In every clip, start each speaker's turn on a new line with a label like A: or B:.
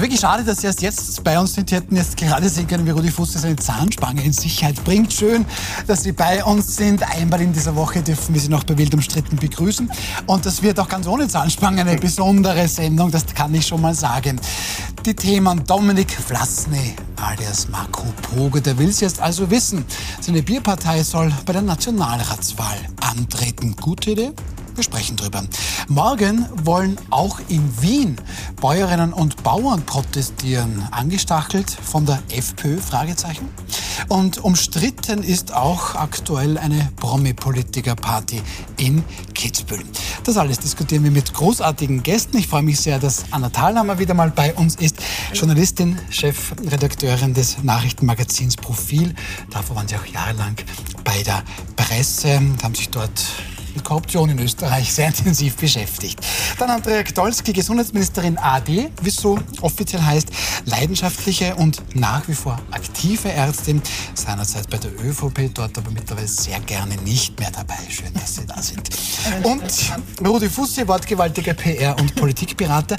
A: Also wirklich schade, dass Sie erst jetzt bei uns sind. Sie hätten jetzt gerade sehen können, wie Rudi Fuß seine Zahnspange in Sicherheit bringt. Schön, dass Sie bei uns sind. Einmal in dieser Woche dürfen wir Sie noch bei Wild umstritten begrüßen. Und das wird auch ganz ohne Zahnspange eine besondere Sendung, das kann ich schon mal sagen. Die Themen Dominik Vlasny alias Marco Poge, der will es jetzt also wissen. Seine Bierpartei soll bei der Nationalratswahl antreten. Gute Idee? Wir sprechen drüber. Morgen wollen auch in Wien Bäuerinnen und Bauern protestieren. Angestachelt von der FPÖ? Fragezeichen. Und umstritten ist auch aktuell eine Promi-Politiker-Party in Kitzbühel. Das alles diskutieren wir mit großartigen Gästen. Ich freue mich sehr, dass Anna Thalhammer wieder mal bei uns ist. Journalistin, Chefredakteurin des Nachrichtenmagazins Profil. Davor waren Sie auch jahrelang bei der Presse, haben sich dort mit Korruption in Österreich sehr intensiv beschäftigt. Dann Andrea Gdolski, Gesundheitsministerin AD, wie es so offiziell heißt, leidenschaftliche und nach wie vor aktive Ärztin, seinerzeit bei der ÖVP, dort aber mittlerweile sehr gerne nicht mehr dabei. Schön, dass Sie da sind. Und Rudi Fussi, wortgewaltiger PR- und Politikberater.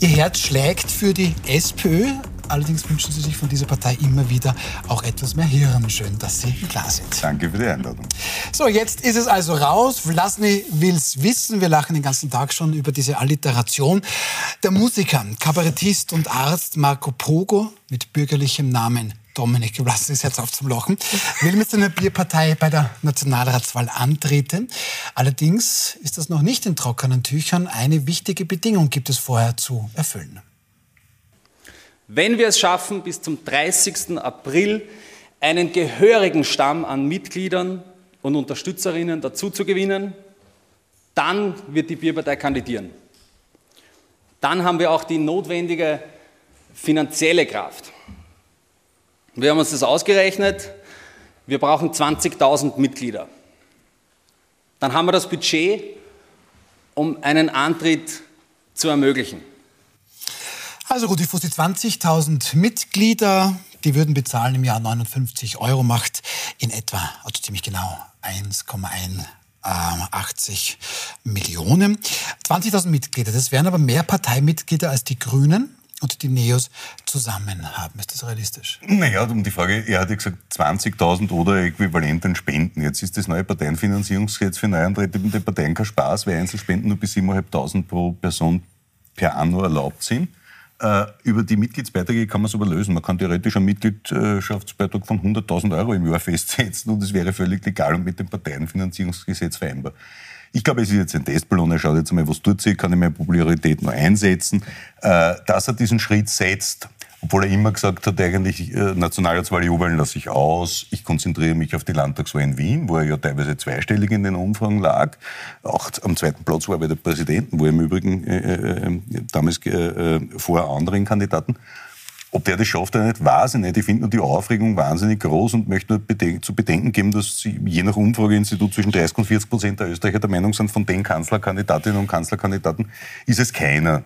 A: Ihr Herz schlägt für die SPÖ, Allerdings wünschen Sie sich von dieser Partei immer wieder auch etwas mehr Hirn. Schön, dass Sie klar sind.
B: Danke für die Einladung.
A: So, jetzt ist es also raus. Vlasny will's wissen. Wir lachen den ganzen Tag schon über diese Alliteration. Der Musiker, Kabarettist und Arzt Marco Pogo mit bürgerlichem Namen Dominik Vlasny ist jetzt auf zum Lochen, will mit seiner Bierpartei bei der Nationalratswahl antreten. Allerdings ist das noch nicht in trockenen Tüchern. Eine wichtige Bedingung gibt es vorher zu erfüllen.
C: Wenn wir es schaffen, bis zum 30. April einen gehörigen Stamm an Mitgliedern und Unterstützerinnen dazu zu gewinnen, dann wird die Bierpartei kandidieren. Dann haben wir auch die notwendige finanzielle Kraft. Wir haben uns das ausgerechnet. Wir brauchen 20.000 Mitglieder. Dann haben wir das Budget, um einen Antritt zu ermöglichen.
A: Also Rudi Fussi, 20.000 Mitglieder, die würden bezahlen im Jahr 59 Euro, macht in etwa, also ziemlich genau 1,81 Millionen. 20.000 Mitglieder, das wären aber mehr Parteimitglieder als die Grünen und die Neos zusammen haben. Ist das realistisch?
B: Naja, um die Frage, er hat ja gesagt 20.000 oder äquivalenten Spenden. Jetzt ist das neue Parteienfinanzierungsgesetz für neuantretende Parteien kein Spaß, weil Einzelspenden nur bis 7.500 pro Person per Anno erlaubt sind. Äh, über die Mitgliedsbeiträge kann man es aber lösen. Man kann theoretisch einen Mitgliedschaftsbeitrag von 100.000 Euro im Jahr festsetzen und es wäre völlig legal und mit dem Parteienfinanzierungsgesetz vereinbar. Ich glaube, es ist jetzt ein Testballon. Er schaut jetzt mal, was tut sie, kann ich meine Popularität noch einsetzen. Äh, dass er diesen Schritt setzt, obwohl er immer gesagt hat, eigentlich äh, Nationalratswahl jubeln lasse ich aus. Ich konzentriere mich auf die Landtagswahl in Wien, wo er ja teilweise zweistellig in den Umfragen lag. Auch am zweiten Platz war er bei der Präsidenten, wo er im Übrigen äh, äh, äh damals äh, vor anderen Kandidaten. Ob der das schafft oder nicht, weiß ich nicht. Ich finde nur die Aufregung wahnsinnig groß und möchte nur bedenken, zu bedenken geben, dass sie je nach Umfrageinstitut zwischen 30 und 40 Prozent der Österreicher der Meinung sind, von den Kanzlerkandidatinnen und Kanzlerkandidaten ist es keiner,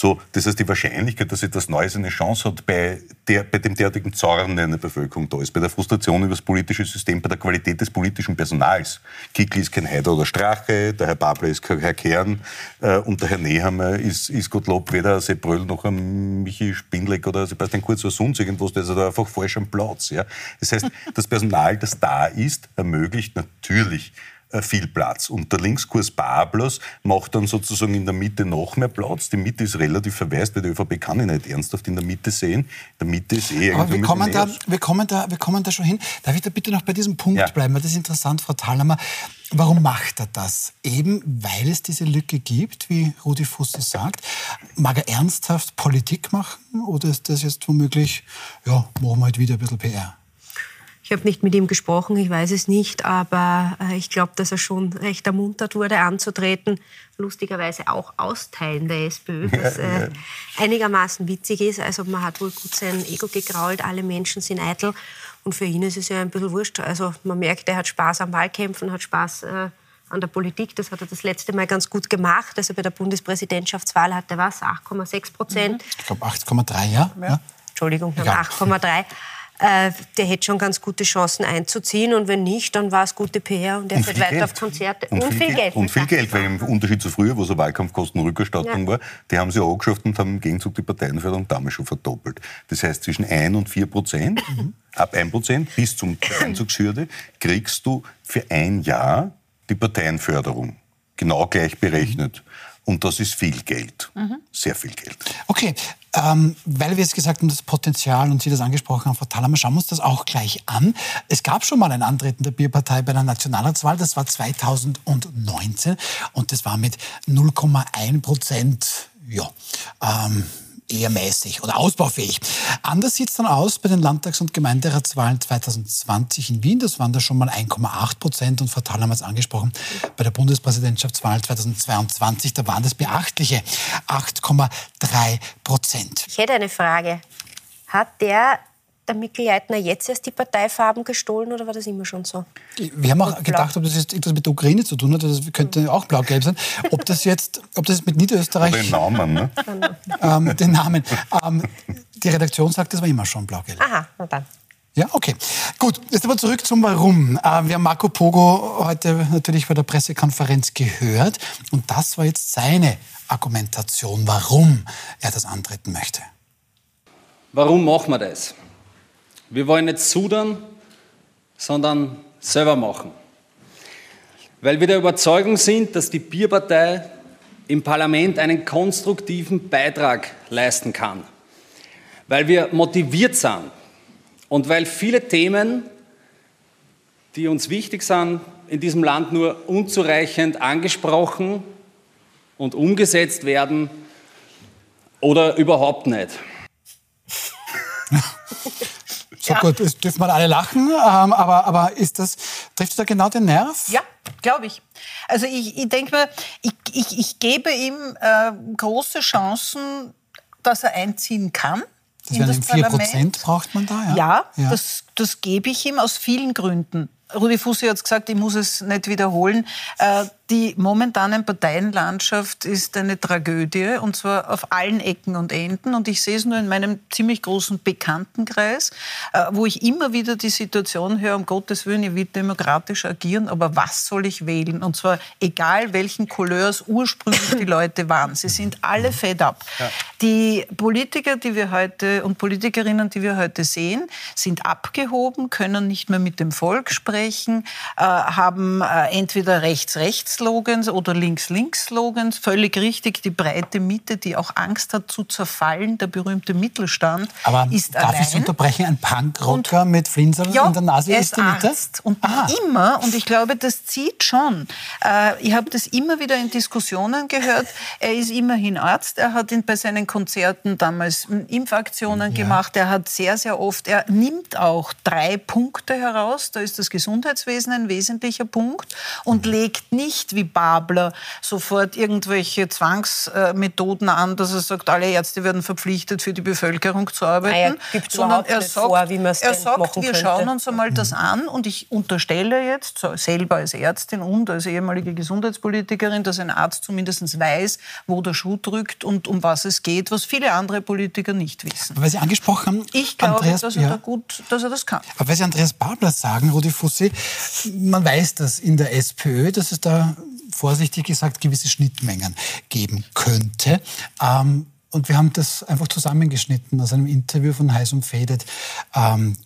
B: so, das heißt, die Wahrscheinlichkeit, dass etwas Neues eine Chance hat, bei, der, bei dem derartigen Zorn in der Bevölkerung da ist, bei der Frustration über das politische System, bei der Qualität des politischen Personals. Kickl ist kein Heider oder Strache, der Herr Babler ist kein Herr Kern äh, und der Herr Nehammer ist, ist Gottlob weder Sepp Bröll noch ein Michi Spindleck oder Sebastian Kurz oder sonst irgendwas, der ist da einfach falsch am Platz. Ja? Das heißt, das Personal, das da ist, ermöglicht natürlich viel Platz. Und der Linkskurs Bablos macht dann sozusagen in der Mitte noch mehr Platz. Die Mitte ist relativ verwaist, weil die ÖVP kann ich nicht ernsthaft in der Mitte sehen. In der Mitte ist eh
A: Aber wir kommen, da, wir, kommen da, wir kommen da schon hin. Darf ich da bitte noch bei diesem Punkt ja. bleiben? Das ist interessant, Frau Thalhammer. Warum macht er das? Eben weil es diese Lücke gibt, wie Rudi Fussi sagt. Mag er ernsthaft Politik machen oder ist das jetzt womöglich, ja, machen wir halt wieder ein bisschen PR?
D: Ich habe nicht mit ihm gesprochen, ich weiß es nicht, aber äh, ich glaube, dass er schon recht ermuntert wurde, anzutreten. Lustigerweise auch aus Teilen der SPÖ, was äh, einigermaßen witzig ist. Also man hat wohl gut sein Ego gegrault, alle Menschen sind eitel. Und für ihn ist es ja ein bisschen wurscht. Also man merkt, er hat Spaß am Wahlkämpfen, hat Spaß äh, an der Politik. Das hat er das letzte Mal ganz gut gemacht. Also bei der Bundespräsidentschaftswahl hatte er was, 8,6 Prozent.
A: Ich glaube 8,3, ja? ja.
D: Entschuldigung, 8,3. Äh, der hätte schon ganz gute Chancen einzuziehen. Und wenn nicht, dann war es gute PR und er fährt weiter Geld. auf Konzerte.
B: Und, und viel, viel, Geld. Und viel Geld, weil im Unterschied zu früher, wo es eine Wahlkampfkostenrückerstattung ja. war, die haben sie angeschafft und haben im Gegenzug die Parteienförderung damals schon verdoppelt. Das heißt, zwischen 1 und 4 Prozent, mhm. ab 1 Prozent bis zum Einzugshürde, kriegst du für ein Jahr die Parteienförderung. Genau gleich berechnet. Und das ist viel Geld. Mhm. Sehr viel Geld.
A: Okay, ähm, weil wir jetzt gesagt haben, das Potenzial und Sie das angesprochen haben, Frau Thalhammer, schauen wir uns das auch gleich an. Es gab schon mal ein Antreten der Bierpartei bei der Nationalratswahl, das war 2019 und das war mit 0,1 Prozent ja, ähm, eher mäßig oder ausbaufähig. Anders sieht es dann aus bei den Landtags- und Gemeinderatswahlen 2020 in Wien. Das waren da schon mal 1,8 Prozent. Und Frau Thaler haben es angesprochen, bei der Bundespräsidentschaftswahl 2022, da waren das beachtliche 8,3 Prozent.
D: Ich hätte eine Frage. Hat der der Mikkel Leitner jetzt erst die Parteifarben gestohlen oder war das immer schon so?
A: Wir haben auch gedacht, ob das jetzt etwas mit der Ukraine zu tun hat, das könnte auch blau-gelb sein. Ob das jetzt, ob das mit Niederösterreich...
B: Den Namen, ne?
A: ähm, den Namen. Ähm, die Redaktion sagt, das war immer schon blau-gelb.
D: Aha, na dann.
A: Ja, okay. Gut, jetzt aber zurück zum Warum. Ähm, wir haben Marco Pogo heute natürlich bei der Pressekonferenz gehört und das war jetzt seine Argumentation, warum er das antreten möchte.
C: Warum machen wir das? Wir wollen nicht sudern, sondern selber machen. Weil wir der Überzeugung sind, dass die Bierpartei im Parlament einen konstruktiven Beitrag leisten kann. Weil wir motiviert sind und weil viele Themen, die uns wichtig sind, in diesem Land nur unzureichend angesprochen und umgesetzt werden oder überhaupt nicht.
A: So ja. gut, es dürfen wir alle lachen, ähm, aber, aber ist das, trifft da genau den Nerv?
E: Ja, glaube ich. Also ich, ich denke mir, ich, ich, ich gebe ihm äh, große Chancen, dass er einziehen kann.
A: Das wären 4 Prozent braucht man da,
E: ja? Ja, ja. Das, das gebe ich ihm aus vielen Gründen. Rudi Fussi hat gesagt, ich muss es nicht wiederholen. Äh, die momentane Parteienlandschaft ist eine Tragödie und zwar auf allen Ecken und Enden. Und ich sehe es nur in meinem ziemlich großen Bekanntenkreis, äh, wo ich immer wieder die Situation höre, um Gottes Willen, ich will demokratisch agieren, aber was soll ich wählen? Und zwar egal, welchen Couleurs ursprünglich die Leute waren. Sie sind alle fed up. Ja. Die Politiker, die wir heute und Politikerinnen, die wir heute sehen, sind abgehoben, können nicht mehr mit dem Volk sprechen, äh, haben äh, entweder rechts-rechts Slogans oder Links-Links-Slogans. Völlig richtig, die breite Mitte, die auch Angst hat zu zerfallen, der berühmte Mittelstand,
A: Aber
E: ist
A: darf
E: allein.
A: ich unterbrechen? Ein Punkrocker mit Flinsel ja, in der Nase
E: ist die Mitte? Arzt. Und Aha. immer, und ich glaube, das zieht schon. Äh, ich habe das immer wieder in Diskussionen gehört. Er ist immerhin Arzt. Er hat bei seinen Konzerten damals Impfaktionen ja. gemacht. Er hat sehr, sehr oft, er nimmt auch drei Punkte heraus. Da ist das Gesundheitswesen ein wesentlicher Punkt und mhm. legt nicht nicht wie Babler sofort irgendwelche Zwangsmethoden an, dass er sagt, alle Ärzte werden verpflichtet, für die Bevölkerung zu arbeiten.
D: Ah ja, sondern er sagt, vor, wie er
E: sagt wir könnte. schauen uns einmal das an und ich unterstelle jetzt, selber als Ärztin und als ehemalige Gesundheitspolitikerin, dass ein Arzt zumindest weiß, wo der Schuh drückt und um was es geht, was viele andere Politiker nicht wissen.
A: Weil Sie angesprochen haben,
E: ich glaube, Andreas, dass, er ja. da gut, dass er das kann.
A: Aber weil Sie Andreas Babler sagen, Rudi Fussi, man weiß das in der SPÖ, dass es da vorsichtig gesagt gewisse Schnittmengen geben könnte. Ähm, und wir haben das einfach zusammengeschnitten aus einem Interview von Heiß und Faded. Ähm,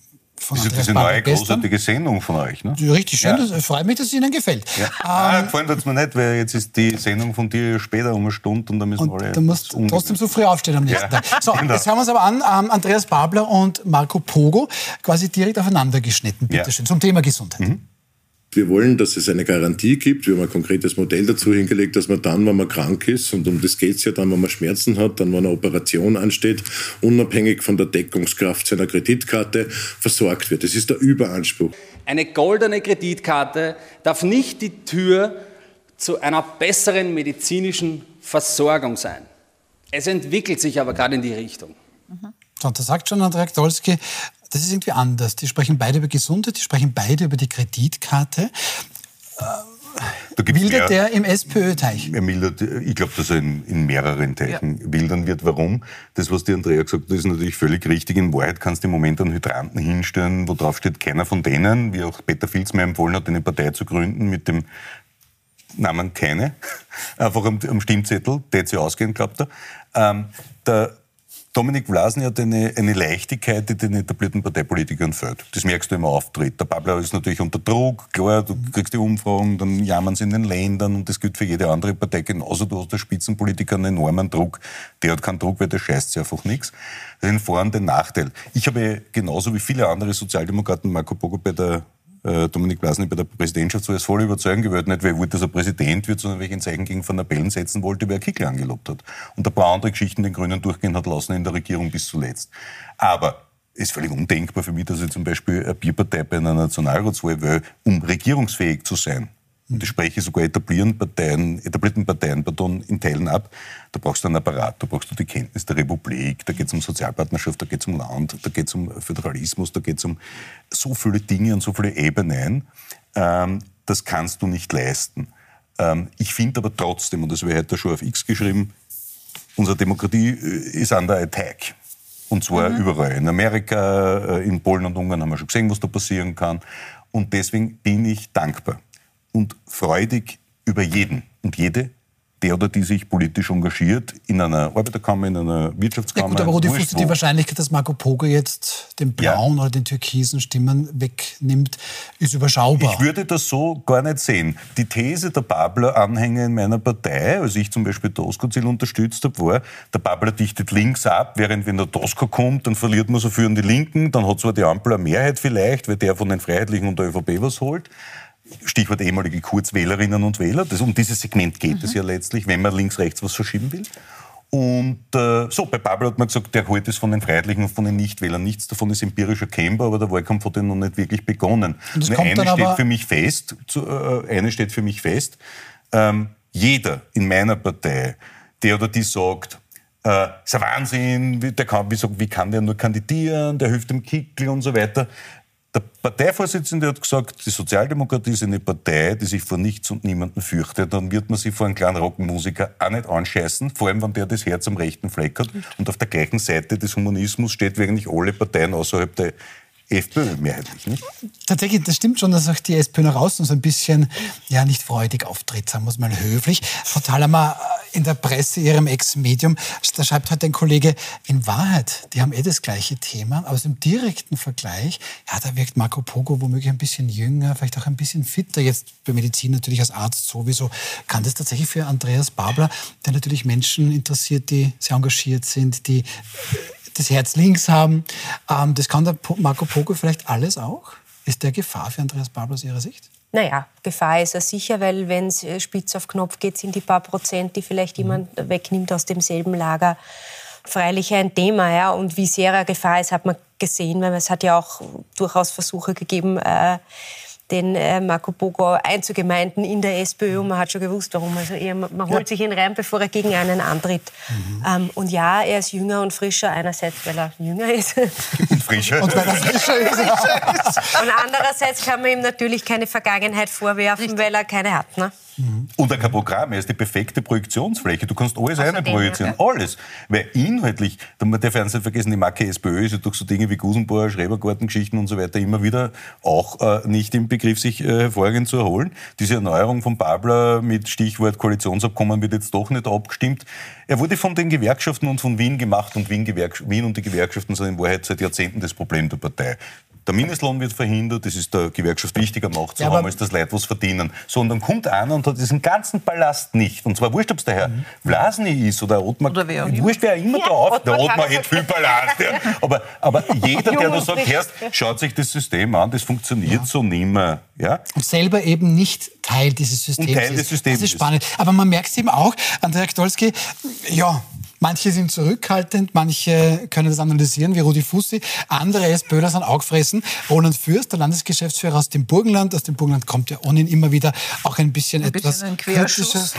B: von das ist diese neue großartige Sendung von euch, ne?
A: Richtig schön, ja. das freut mich, dass es Ihnen gefällt.
B: Ja. Ähm, ah, gefallen tut es mir nicht, weil jetzt ist die Sendung von dir später um eine Stunde und da müssen
A: und alle... Du musst trotzdem so früh aufstehen am nächsten ja. Tag. So, genau. jetzt hören wir uns aber an, ähm, Andreas Babler und Marco Pogo, quasi direkt aufeinander geschnitten, bitteschön, ja. zum Thema Gesundheit. Mhm.
F: Wir wollen, dass es eine Garantie gibt. Wir haben ein konkretes Modell dazu hingelegt, dass man dann, wenn man krank ist, und um das geht es ja dann, wenn man Schmerzen hat, dann, wenn eine Operation ansteht, unabhängig von der Deckungskraft seiner Kreditkarte versorgt wird. Das ist der Überanspruch.
C: Eine goldene Kreditkarte darf nicht die Tür zu einer besseren medizinischen Versorgung sein. Es entwickelt sich aber gerade in die Richtung.
A: Mhm. So, da sagt schon Andrea Dolski, das ist irgendwie anders. Die sprechen beide über Gesundheit, die sprechen beide über die Kreditkarte. Äh, Wildert der im SPÖ-Teich?
B: Ich glaube, dass er in, in mehreren Teichen ja. wildern wird. Warum? Das, was die Andrea gesagt hat, ist natürlich völlig richtig. In Wahrheit kannst du im Moment einen Hydranten hinstellen, wo drauf steht, keiner von denen, wie auch Peter Filz mir empfohlen hat, eine Partei zu gründen mit dem Namen keine, einfach am, am Stimmzettel, der sich ausgehen, glaubt er. Ähm, der Dominik Vlasen hat eine, eine Leichtigkeit, die den etablierten Parteipolitikern fehlt. Das merkst du im Auftritt. Der Babler ist natürlich unter Druck, klar, du kriegst die Umfragen, dann jammern sie in den Ländern und das gilt für jede andere Partei genauso. Du hast als Spitzenpolitiker einen enormen Druck. Der hat keinen Druck, weil der scheißt sich einfach nichts. Ein Vor- und ein Nachteil. Ich habe genauso wie viele andere Sozialdemokraten Marco Pogo bei der Dominik Blasny bei der Präsidentschaft so als voll überzeugen gewollt, nicht weil er wollte, dass er Präsident wird, sondern weil ich ein Zeichen gegen Van der Bellen setzen wollte, wer Kickel angelobt hat. Und ein paar andere Geschichten den Grünen durchgehen hat lassen in der Regierung bis zuletzt. Aber es ist völlig undenkbar für mich, dass ich zum Beispiel eine Bierpartei bei einer Nationalratswahl will, um regierungsfähig zu sein und ich spreche sogar etablierten Parteien, etablierten Parteien pardon, in Teilen ab, da brauchst du einen Apparat, da brauchst du die Kenntnis der Republik, da geht es um Sozialpartnerschaft, da geht es um Land, da geht es um Föderalismus, da geht es um so viele Dinge und so viele Ebenen. Ähm, das kannst du nicht leisten. Ähm, ich finde aber trotzdem, und das ich heute schon auf X geschrieben, unsere Demokratie äh, ist under attack. Und zwar mhm. überall. In Amerika, äh, in Polen und Ungarn haben wir schon gesehen, was da passieren kann. Und deswegen bin ich dankbar und freudig über jeden und jede, der oder die sich politisch engagiert, in einer Arbeiterkammer, in einer Wirtschaftskammer. Ja
A: gut, aber Rudi Fuß, die Wahrscheinlichkeit, dass Marco Pogo jetzt den blauen ja. oder den türkisen Stimmen wegnimmt, ist überschaubar.
B: Ich würde das so gar nicht sehen. Die These der Babler-Anhänger in meiner Partei, als ich zum Beispiel Tosco-Ziel unterstützt habe, war, der Babler dichtet links ab, während wenn der Tosco kommt, dann verliert man so an die Linken, dann hat zwar die Ampel eine Mehrheit vielleicht, weil der von den Freiheitlichen und der ÖVP was holt, Stichwort ehemalige Kurzwählerinnen und Wähler. Das, um dieses Segment geht mhm. es ja letztlich, wenn man links, rechts was verschieben will. Und äh, so, bei Pablo hat man gesagt, der holt es von den Freiheitlichen und von den Nichtwählern. Nichts davon ist empirisch erkennbar, aber der Wahlkampf hat ja noch nicht wirklich begonnen. Und das eine steht für mich fest, zu, äh, eine steht für mich fest, ähm, jeder in meiner Partei, der oder die sagt, äh, ist ein Wahnsinn, der kann, wie, wie kann der nur kandidieren, der hilft dem Kickel und so weiter. Der Parteivorsitzende hat gesagt, die Sozialdemokratie ist eine Partei, die sich vor nichts und niemanden fürchtet. Dann wird man sich vor einen kleinen Rockmusiker auch nicht anscheißen, vor allem wenn der das Herz am rechten Fleck hat. Und auf der gleichen Seite des Humanismus steht eigentlich alle Parteien außerhalb der FPÖ mehrheitlich, nicht?
A: Tatsächlich, das stimmt schon, dass auch die SPÖ nach außen so ein bisschen, ja, nicht freudig auftritt, sagen wir es mal höflich. Frau Thalhammer, äh, in der Presse, ihrem Ex-Medium, da schreibt heute ein Kollege, in Wahrheit, die haben eh das gleiche Thema, aber im direkten Vergleich, ja, da wirkt Marco Pogo womöglich ein bisschen jünger, vielleicht auch ein bisschen fitter, jetzt bei Medizin natürlich als Arzt sowieso. Kann das tatsächlich für Andreas Babler, der natürlich Menschen interessiert, die sehr engagiert sind, die das Herz links haben. Ähm, das kann der Marco Pogo vielleicht alles auch? Ist der Gefahr für Andreas Babler aus Ihrer Sicht?
D: Naja, Gefahr ist er sicher, weil wenn es äh, spitz auf Knopf geht, sind die paar Prozent, die vielleicht mhm. jemand wegnimmt aus demselben Lager, freilich ein Thema. Ja. Und wie sehr er Gefahr ist, hat man gesehen, weil es hat ja auch durchaus Versuche gegeben, äh, den äh, Marco Bogo einzugemeinden in der SPÖ und man hat schon gewusst, warum. Also er, man holt ja. sich ihn rein, bevor er gegen einen antritt. Mhm. Ähm, und ja, er ist jünger und frischer, einerseits, weil er jünger ist.
B: Und frischer.
A: und weil er frischer ist.
D: und andererseits kann man ihm natürlich keine Vergangenheit vorwerfen, Richtig. weil er keine hat. Ne?
B: Mhm. Und kein Programm, er ist die perfekte Projektionsfläche. Du kannst alles einprojizieren, ja. alles. Weil inhaltlich, der darf ja nicht vergessen, die Marke SPÖ ist ja durch so Dinge wie Gusenbauer, Schrebergartengeschichten und so weiter immer wieder auch äh, nicht im Begriff, sich äh, zu erholen. Diese Erneuerung von Babler mit Stichwort Koalitionsabkommen wird jetzt doch nicht abgestimmt. Er wurde von den Gewerkschaften und von Wien gemacht und Wien, Wien und die Gewerkschaften sind in Wahrheit seit Jahrzehnten das Problem der Partei. Der Mindestlohn wird verhindert, das ist der Gewerkschaft wichtiger Macht zu ja, haben, als das Leid, was verdienen. So, und dann kommt einer und hat diesen ganzen Ballast nicht. Und zwar wurscht, ob es der Herr mhm. Vlasny ist oder Ottmar, oder wer wurscht, wer immer ja, da auf, der Ottmar hat viel Ballast. Ja. Aber, aber jeder, der da sagt, Herrst, schaut sich das System an, das funktioniert ja. so nimmer. Ja?
A: Und selber eben nicht Teil dieses Systems
B: und Teil des Systems
A: Das ist spannend. Aber man merkt es eben auch, Andrea Ktolski, ja, Manche sind zurückhaltend, manche können das analysieren, wie Rudi Fussi. Andere SPÖler sind auch gefressen. Roland Fürst, der Landesgeschäftsführer aus dem Burgenland. Aus dem Burgenland kommt ja ohnehin immer wieder auch ein bisschen
E: Ein
A: etwas
E: bisschen ein Querschuss.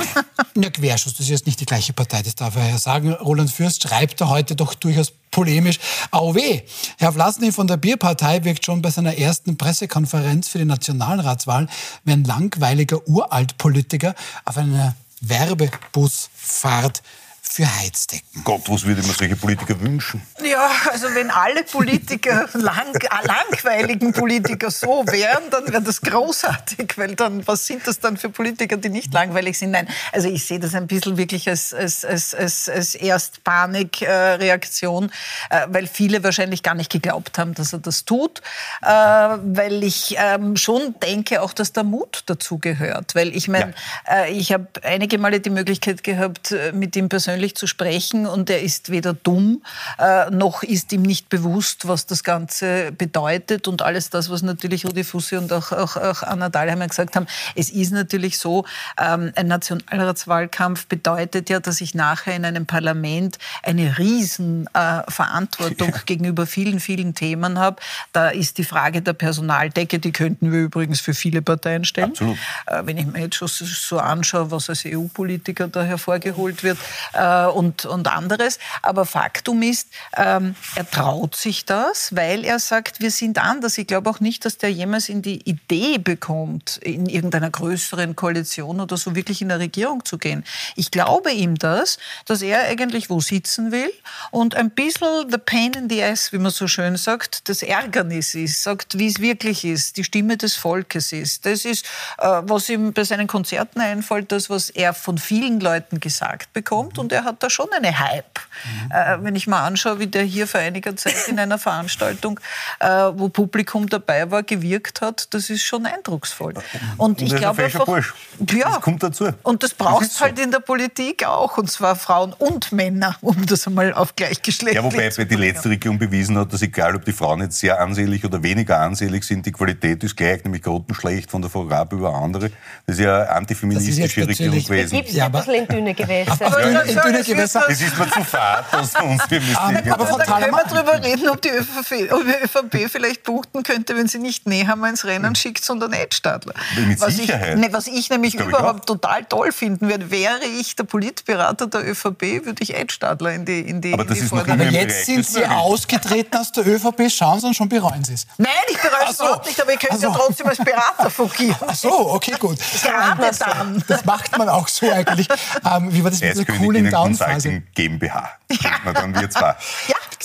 A: Ja, Querschuss, das ist jetzt nicht die gleiche Partei, das darf er ja sagen. Roland Fürst schreibt da heute doch durchaus polemisch. Weh, Herr Vlasny von der Bierpartei wirkt schon bei seiner ersten Pressekonferenz für die Nationalratswahl wie ein langweiliger Uraltpolitiker auf einer Werbebusfahrt für Heizdecken.
B: Gott, was würde man solche Politiker wünschen?
E: Ja, also wenn alle Politiker, lang, äh, langweiligen Politiker so wären, dann wäre das großartig, weil dann, was sind das dann für Politiker, die nicht langweilig sind? Nein, also ich sehe das ein bisschen wirklich als, als, als, als, als Erstpanikreaktion, äh, weil viele wahrscheinlich gar nicht geglaubt haben, dass er das tut, äh, weil ich ähm, schon denke auch, dass der Mut dazu gehört, weil ich meine, äh, ich habe einige Male die Möglichkeit gehabt, äh, mit ihm persönlich zu sprechen und er ist weder dumm, äh, noch ist ihm nicht bewusst, was das Ganze bedeutet und alles das, was natürlich Rudi Fussi und auch, auch, auch Anna Dahlheimer gesagt haben. Es ist natürlich so, ähm, ein Nationalratswahlkampf bedeutet ja, dass ich nachher in einem Parlament eine riesen äh, Verantwortung gegenüber vielen, vielen Themen habe. Da ist die Frage der Personaldecke, die könnten wir übrigens für viele Parteien stellen.
B: Absolut.
E: Äh, wenn ich mir jetzt schon so- so anschaue, was als EU-Politiker da hervorgeholt wird äh, und, und anderes. Aber Faktum ist, ähm, er traut sich das, weil er sagt, wir sind anders. Ich glaube auch nicht, dass der jemals in die Idee bekommt, in irgendeiner größeren Koalition oder so wirklich in der Regierung zu gehen. Ich glaube ihm das, dass er eigentlich wo sitzen will und ein bisschen the pain in the ass, wie man so schön sagt, das Ärgernis ist, sagt, wie es wirklich ist, die Stimme des Volkes ist. Das ist, äh, was ihm bei seinen Konzerten einfällt, das, was er von vielen Leuten gesagt bekommt. Und er hat da schon eine Hype. Äh, wenn ich mal anschaue, wie der hier vor einiger Zeit in einer Veranstaltung, äh, wo Publikum dabei war, gewirkt hat, das ist schon eindrucksvoll. Und
B: Und
E: ich glaube einfach,
B: Bursch.
E: ja,
B: Das kommt dazu.
E: und das braucht
B: so.
E: halt in der Politik auch, und zwar Frauen und Männer, um das einmal auf gleichgeschlechtlich
B: Ja, wobei
E: zu
B: bei die letzte Regierung bewiesen hat, dass egal, ob die Frauen jetzt sehr ansehlich oder weniger ansehlich sind, die Qualität ist gleich, nämlich grottenschlecht von der Frau Raab über andere. Das ist ja eine antifeministische
A: Das ist jetzt
B: Regierung gewesen.
D: Gibt es
A: Ja,
D: ein
A: aber-
D: bisschen in dünne Gewässer.
A: Aber-
E: Ja,
A: in
E: ja,
A: dünne
E: das
A: Gewässer.
B: Das ist mir zu fad, dass uns wir müssen
A: Aber- aber Frau
E: können wir drüber reden, ob die ÖVP, ob die ÖVP vielleicht punkten könnte, wenn sie nicht Nehammer ins Rennen schickt, sondern Edstadler.
B: Mit
E: was
B: Sicherheit.
E: Ich, ne, was ich nämlich
B: Glaub ich
E: überhaupt total toll finden würde, wäre ich der Politberater der ÖVP, würde ich Edstadler in die, in die,
B: Aber
E: in
B: das
E: die
B: ist noch
A: Aber jetzt sind Sie ausgetreten aus der ÖVP, schauen Sie und schon bereuen Sie es.
E: Nein, ich bereue es
A: so.
E: überhaupt nicht, aber ich könnte
A: Ach so.
E: ja trotzdem als Berater fungieren.
A: Ach so, okay, gut.
E: Gerade dann.
A: Das macht man auch so eigentlich. Ähm, wie war das mit der Cooling-Down-Phase?
B: Consulting GmbH. Na, dann wir zwei.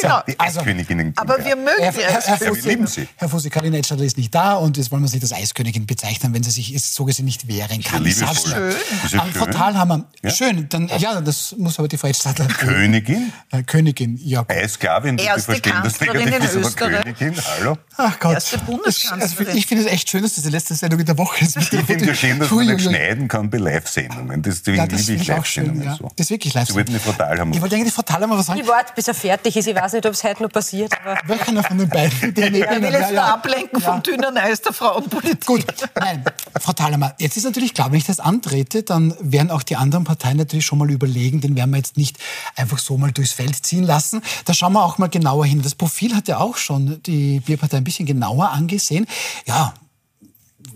E: Ja, genau.
B: Die
A: Also,
B: Eisköniginnen GmbH.
E: Aber wir mögen
A: Herr,
E: die
A: Herr, Herr,
E: Eiskönig.
B: wir lieben
A: Fussi,
B: Sie.
A: Herr Fussi, Karina Edstadler ist nicht da und jetzt wollen wir sie als Eiskönigin bezeichnen, wenn sie sich ist, so gesehen nicht wehren kann.
B: Ja
A: Ich
B: liebevoll.
A: nur.
B: Schön. Das ist ja
A: Frau
B: schön.
A: Thalhammer,
B: Ja.
A: schön. Dann, ja, das muss aber die Frau Edstadler.
B: Königin?
A: Äh, Königin, ja.
B: Eisklavin, bitte
E: Erste
B: verstehen das
E: Kanzlerin
B: negativ,
E: in
B: ist aber
E: Österreich.
B: Königin, hallo?
A: Ach Gott.
E: Erste Bundeskanzlerin.
A: Also, ich finde es echt schön, dass das die letzte Sendung in der Woche ist.
B: Ich finde ja schön, dass man nicht schneiden kann bei Live-Sendungen. Deswegen
A: Ja, das
B: liebe ich. Live-Sendungen
A: Ja.
B: so.
A: Das ist wirklich live
B: Sie wollten die Frau Thalhammer.
A: Ich wollte eigentlich Frau Thalhammer was sagen.
D: Ich warte, bis er fertig ist. Ich weiß nicht, ob es heute noch passiert. Aber
A: Welcher von den beiden? Der neben
E: Er will jetzt
A: ja,
E: nur
A: ja.
E: ablenken vom dünnen Eis der Frauenpolitik.
A: Gut, nein, Frau Thalhammer, jetzt ist natürlich klar, wenn ich das antrete, dann werden auch die anderen Parteien natürlich schon mal überlegen, den werden wir jetzt nicht einfach so mal durchs Feld ziehen lassen. Da schauen wir auch mal genauer hin. Das Profil hat ja auch schon die Bierpartei ein bisschen genauer angesehen. Ja,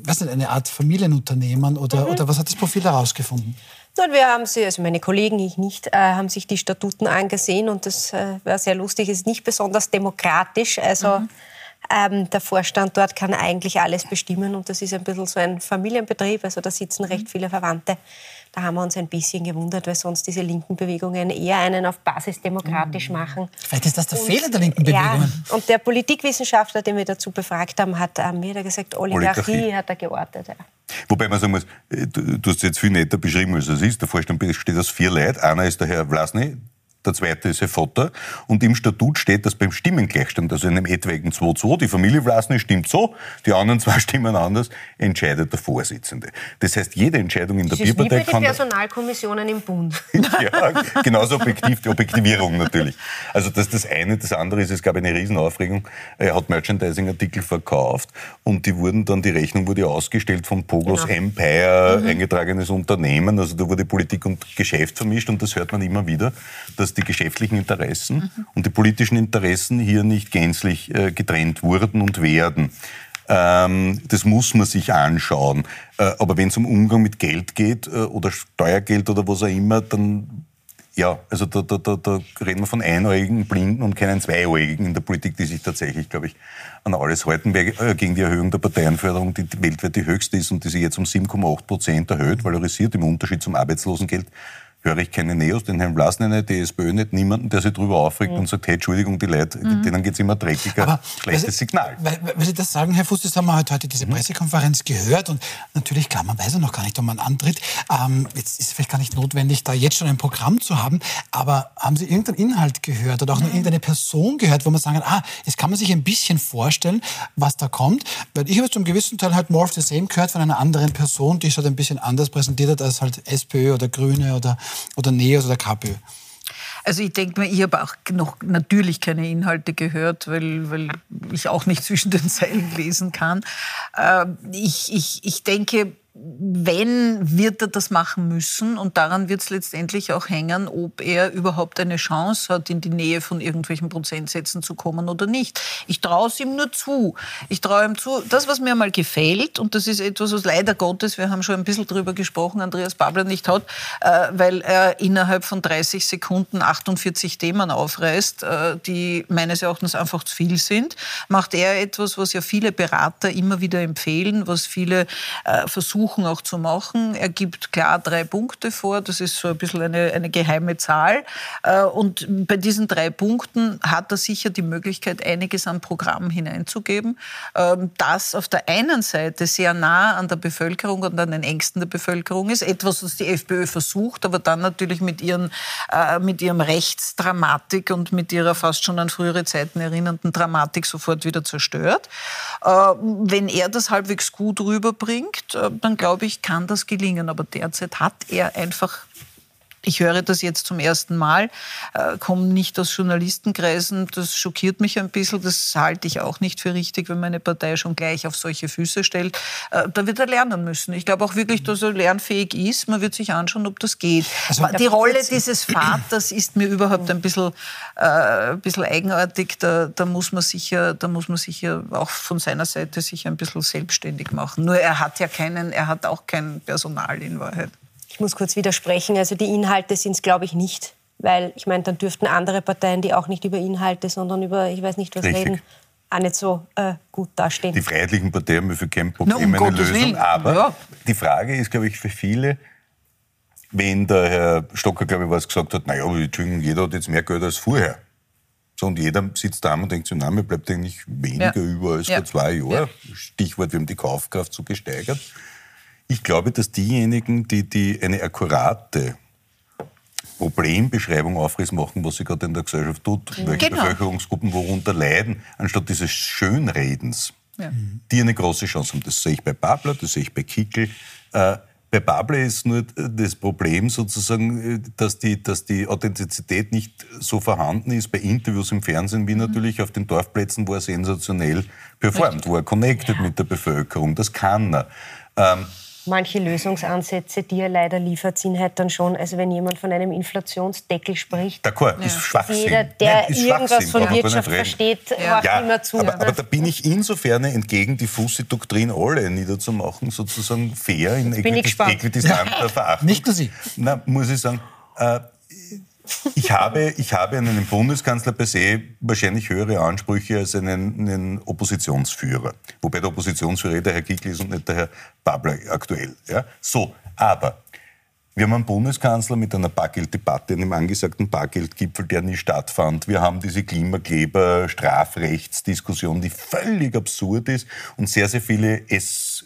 A: was nicht, eine Art Familienunternehmen oder, oder was hat das Profil herausgefunden?
D: Und wir haben sie, also meine Kollegen, ich nicht, äh, haben sich die Statuten angesehen und das äh, war sehr lustig. Es ist nicht besonders demokratisch. Also ähm, der Vorstand dort kann eigentlich alles bestimmen und das ist ein bisschen so ein Familienbetrieb. Also da sitzen recht viele Verwandte. Da haben wir uns ein bisschen gewundert, weil sonst diese linken Bewegungen eher einen auf Basis demokratisch machen.
A: Vielleicht ist das der Fehler der linken
D: Ja,
A: Bewegungen.
D: und der Politikwissenschaftler, den wir dazu befragt haben, hat ähm, mir da gesagt, Oligarchie,
B: Oligarchie.
D: hat er geortet. Ja.
B: Wobei man sagen muss, äh, du, du hast es jetzt viel netter beschrieben, als es ist. Der Vorstand besteht aus vier Leuten. Einer ist der Herr Vlasny, der zweite ist Ihr Vater. Und im Statut steht, dass beim Stimmengleichstand, also in einem etwaigen 2-2, die Familie Vlasny stimmt so, die anderen zwei stimmen anders, entscheidet der Vorsitzende. Das heißt, jede Entscheidung in der
D: Das ist wie bei
B: Bierpartei
D: den. Personalkommissionen im Bund.
B: ja, genauso objektiv, die Objektivierung natürlich. Also das ist das eine. Das andere ist, es gab eine Riesenaufregung. Er hat Merchandising-Artikel verkauft und die wurden dann, die Rechnung wurde ausgestellt vom Pogos
D: Genau.
B: Empire, eingetragenes Unternehmen. Also da wurde Politik und Geschäft vermischt und das hört man immer wieder, dass dass die geschäftlichen Interessen mhm. und die politischen Interessen hier nicht gänzlich äh, getrennt wurden und werden. Ähm, das muss man sich anschauen. Äh, aber wenn es um Umgang mit Geld geht äh, oder Steuergeld oder was auch immer, dann ja, also da, da, da, da reden wir von einäugigen Blinden und keinen Zweiäugigen in der Politik, die sich tatsächlich, glaube ich, an alles halten äh, gegen die Erhöhung der Parteienförderung, die weltweit die höchste ist und die sich jetzt um 7,8 Prozent erhöht, valorisiert im Unterschied zum Arbeitslosengeld höre ich keine Neos, den Herrn Blasner nicht, die SPÖ nicht, niemanden, der sich darüber aufregt mhm. und sagt, hey, Entschuldigung, die Leute, mhm. denen geht es immer dreckiger. Aber, Schlechtes weil, Signal.
A: Weil, weil, Sie das sagen, Herr Fuß, das haben wir heute, heute diese mhm. Pressekonferenz gehört und natürlich, klar, man weiß ja noch gar nicht, ob man antritt. Ähm, jetzt ist vielleicht gar nicht notwendig, da jetzt schon ein Programm zu haben, aber haben Sie irgendeinen Inhalt gehört oder auch nur irgendeine Person gehört, wo man sagen kann, ah, jetzt kann man sich ein bisschen vorstellen, was da kommt? Weil ich habe zum gewissen Teil halt more of the same gehört von einer anderen Person, die es halt ein bisschen anders präsentiert hat als halt SPÖ oder Grüne oder oder NEOS oder KPÖ?
E: Also ich denke mir, ich habe auch noch natürlich keine Inhalte gehört, weil, weil ich auch nicht zwischen den Zeilen lesen kann. Ähm, ich, ich, ich denke, wenn, wird er das machen müssen. Und daran wird es letztendlich auch hängen, ob er überhaupt eine Chance hat, in die Nähe von irgendwelchen Prozentsätzen zu kommen oder nicht. Ich traue es ihm nur zu. Ich traue ihm zu. Das, was mir mal gefällt, und das ist etwas, was leider Gottes, wir haben schon ein bisschen drüber gesprochen, Andreas Babler nicht hat, äh, weil er innerhalb von 30 Sekunden 48 Themen aufreißt, äh, die meines Erachtens einfach zu viel sind, macht er etwas, was ja viele Berater immer wieder empfehlen, was viele äh, versuchen, versuchen auch zu machen. Er gibt klar drei Punkte vor, das ist so ein bisschen eine, eine geheime Zahl. Äh, und bei diesen drei Punkten hat er sicher die Möglichkeit, einiges an Programm hineinzugeben, ähm, das auf der einen Seite sehr nah an der Bevölkerung und an den Ängsten der Bevölkerung ist. Etwas, was die FPÖ versucht, aber dann natürlich mit, ihren, äh, mit ihrem Rechtsdramatik und mit ihrer fast schon an frühere Zeiten erinnernden Dramatik sofort wieder zerstört. Äh, wenn er das halbwegs gut rüberbringt, dann glaube ich, kann das gelingen. Aber derzeit hat er einfach ich höre das jetzt zum ersten Mal, äh, komme nicht aus Journalistenkreisen. Das schockiert mich ein bisschen. Das halte ich auch nicht für richtig, wenn meine Partei schon gleich auf solche Füße stellt. Äh, da wird er lernen müssen. Ich glaube auch wirklich, dass er lernfähig ist. Man wird sich anschauen, ob das geht. Also, die Rolle dieses Vaters ist mir überhaupt ein bisschen, äh, ein bisschen eigenartig. Da, da, muss man sicher, da muss man sicher auch von seiner Seite sich ein bisschen selbstständig machen. Nur er hat ja keinen, er hat auch kein Personal in Wahrheit.
D: Ich muss kurz widersprechen. Also die Inhalte sind es, glaube ich, nicht. Weil ich meine, dann dürften andere Parteien, die auch nicht über Inhalte, sondern über, ich weiß nicht was Richtig. reden, auch nicht so äh, gut dastehen.
B: Die Freiheitlichen Parteien haben für kein Problem Na, um eine Lösung. Willen. Aber ja. die Frage ist, glaube ich, für viele, wenn der Herr Stocker, glaube ich, was gesagt hat, naja, Entschuldigung, jeder hat jetzt mehr Geld als vorher. So, und jeder sitzt da und denkt sich, nein, mir bleibt eigentlich weniger ja. über als ja. vor zwei Jahren. Ja. Stichwort, wir haben die Kaufkraft so gesteigert. Ich glaube, dass diejenigen, die, die eine akkurate Problembeschreibung aufriss machen, was sich gerade in der Gesellschaft tut, welche genau. Bevölkerungsgruppen worunter leiden, anstatt dieses Schönredens, ja. die eine große Chance haben. Das sehe ich bei Babler, das sehe ich bei Kickel. Äh, bei Babler ist nur das Problem sozusagen, äh, dass die, dass die Authentizität nicht so vorhanden ist bei Interviews im Fernsehen wie mhm. natürlich auf den Dorfplätzen, wo er sensationell performt, wo er connected ja. mit der Bevölkerung. Das kann er. Ähm,
D: manche Lösungsansätze, die er leider liefert, sind halt dann schon, also wenn jemand von einem Inflationsdeckel spricht,
B: D'accord, ja. ist Schwachsinn.
D: jeder, der Nein, irgendwas von Wirtschaft versteht, ja. ja, immer zu.
B: Aber, aber, da bin ich insofern entgegen, die Fussi-Doktrin alle niederzumachen, sozusagen fair in äquidistanter Verachtung.
A: Nicht nur Sie.
B: Na, muss ich sagen, äh, ich habe, ich habe an einen Bundeskanzler per se wahrscheinlich höhere Ansprüche als einen, einen Oppositionsführer. Wobei der Oppositionsführer der Herr Kickl ist und nicht der Herr Babler aktuell. Ja? So, aber wir haben einen Bundeskanzler mit einer Bargelddebatte, einem angesagten Bargeldgipfel, der nie stattfand. Wir haben diese Klimakleber, Strafrechtsdiskussion, die völlig absurd ist und sehr, sehr viele es,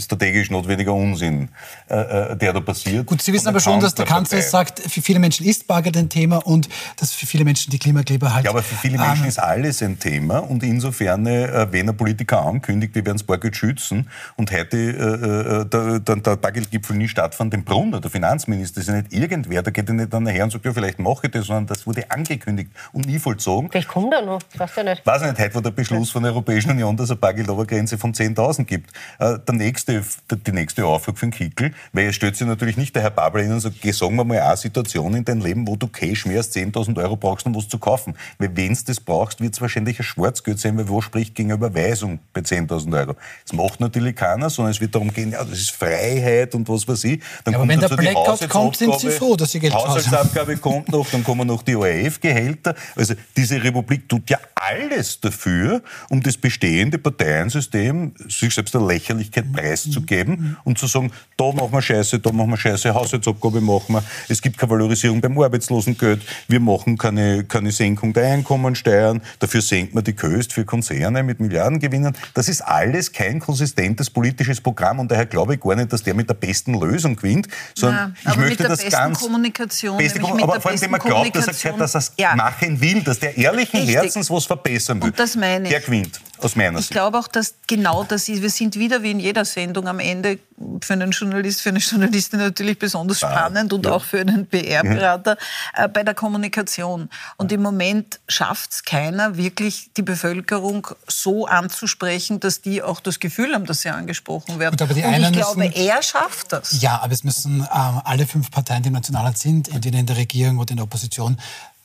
B: strategisch notwendiger Unsinn, äh, äh der da passiert.
A: Gut, Sie wissen aber schon, dass der Kanzler sagt, für viele Menschen ist Bargeld ein Thema und dass für viele Menschen die Klimakleber halt...
B: Ja, aber für viele Menschen ähm, ist alles ein Thema und insofern, äh, wenn ein Politiker ankündigt, wir werden das Bargeld schützen und heute äh der, der, der Bargeldgipfel nie stattfand, den Brunner der Finanzminister ist ja nicht irgendwer, da geht er nicht dann her und sagt, ja, vielleicht mache ich das, sondern das wurde angekündigt und nie vollzogen.
D: Vielleicht kommt er noch, weiß ja nicht.
B: Weiß ich nicht, heute war der Beschluss von der Europäischen Union, dass es eine Bargeldobergrenze von 10.000 gibt. Äh, der nächste, die nächste Aufruf für den Kickel, weil er stellt sich natürlich nicht der Herr Babel hin und sagt, geh, sagen wir mal eine Situation in deinem Leben, wo du Cash mehr als 10.000 Euro brauchst, um was zu kaufen. Weil wenn du das brauchst, wird es wahrscheinlich ein Schwarzgeld sein, weil wo spricht gegen Überweisung bei 10.000 Euro? Das macht natürlich keiner, sondern es wird darum gehen, ja, das ist Freiheit und was weiß ich.
A: Dann ja, aber wenn der Blackout kommt, sind Sie froh, dass Sie Geld
B: Haushaltsabgabe kommt noch, dann kommen noch die ORF-Gehälter. Also diese Republik tut ja alles dafür, um das bestehende Parteiensystem sich selbst der Lächerlichkeit preiszugeben und zu sagen, da machen wir Scheiße, da machen wir Scheiße, Haushaltsabgabe machen wir, es gibt keine Valorisierung beim Arbeitslosengeld, wir machen keine, keine Senkung der Einkommensteuern, dafür senkt man die Köst für Konzerne mit Milliardengewinnen. Das ist alles kein konsistentes politisches Programm und daher glaube ich gar nicht, dass der mit der besten Lösung gewinnt, sondern
E: ja,
B: ich möchte das ganz...
E: Kommunikation,
B: beste aber vor allem, wenn man glaubt, dass er, dass er es ja. machen will, dass der ehrlichen Richtig. Herzens was verbessern will,
E: das meine
B: ich. der gewinnt, aus meiner
E: ich
B: Sicht.
E: Ich glaube auch, dass genau das ist. Wir sind wieder wie in jeder Sendung am Ende für einen Journalist, für eine Journalistin natürlich besonders spannend und ja. auch für einen PR-Berater äh, bei der Kommunikation. Und im Moment schafft es keiner, wirklich die Bevölkerung so anzusprechen, dass die auch das Gefühl haben, dass sie angesprochen werden.
A: Gut, aber die
E: und
A: ich
E: glaube, er schafft das.
A: Ja, aber es müssen äh, alle fünf Parteien, die im Nationalrat sind, entweder in der Regierung oder in der Opposition,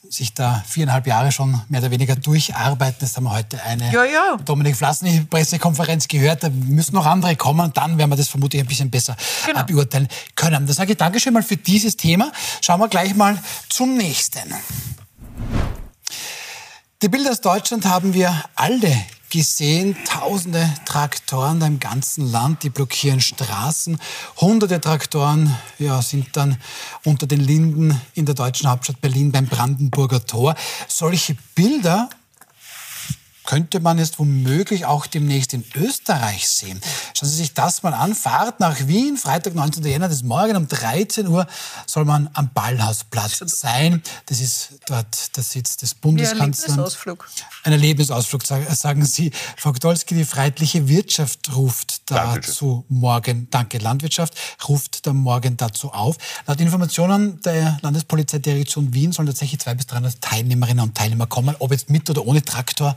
A: sich da viereinhalb Jahre schon mehr oder weniger durcharbeiten. Das haben wir heute eine
E: ja, ja.
A: Dominik Flassny Pressekonferenz gehört. Da müssen noch andere kommen. Dann werden wir das vermutlich ein bisschen besser genau. beurteilen können. Das sage ich Dankeschön mal für dieses Thema. Schauen wir gleich mal zum nächsten. Die Bilder aus Deutschland haben wir alle gesehen, tausende Traktoren im ganzen Land, die blockieren Straßen. Hunderte Traktoren ja, sind dann unter den Linden in der deutschen Hauptstadt Berlin beim Brandenburger Tor. Solche Bilder könnte man jetzt womöglich auch demnächst in Österreich sehen. Schauen Sie sich das mal an. Fahrt nach Wien, Freitag, 19. Jänner, das Morgen um 13 Uhr soll man am Ballhausplatz sein. Das ist dort der Sitz des Bundeskanzlers. Ein
E: Erlebnisausflug.
A: Ein Erlebnisausflug, sagen Sie. Frau Gdolski, die Freiheitliche Wirtschaft ruft dazu morgen, danke, Landwirtschaft, ruft da morgen dazu auf. Laut Informationen der Landespolizeidirektion Wien sollen tatsächlich 200 bis 300 Teilnehmerinnen und Teilnehmer kommen, ob jetzt mit oder ohne Traktor.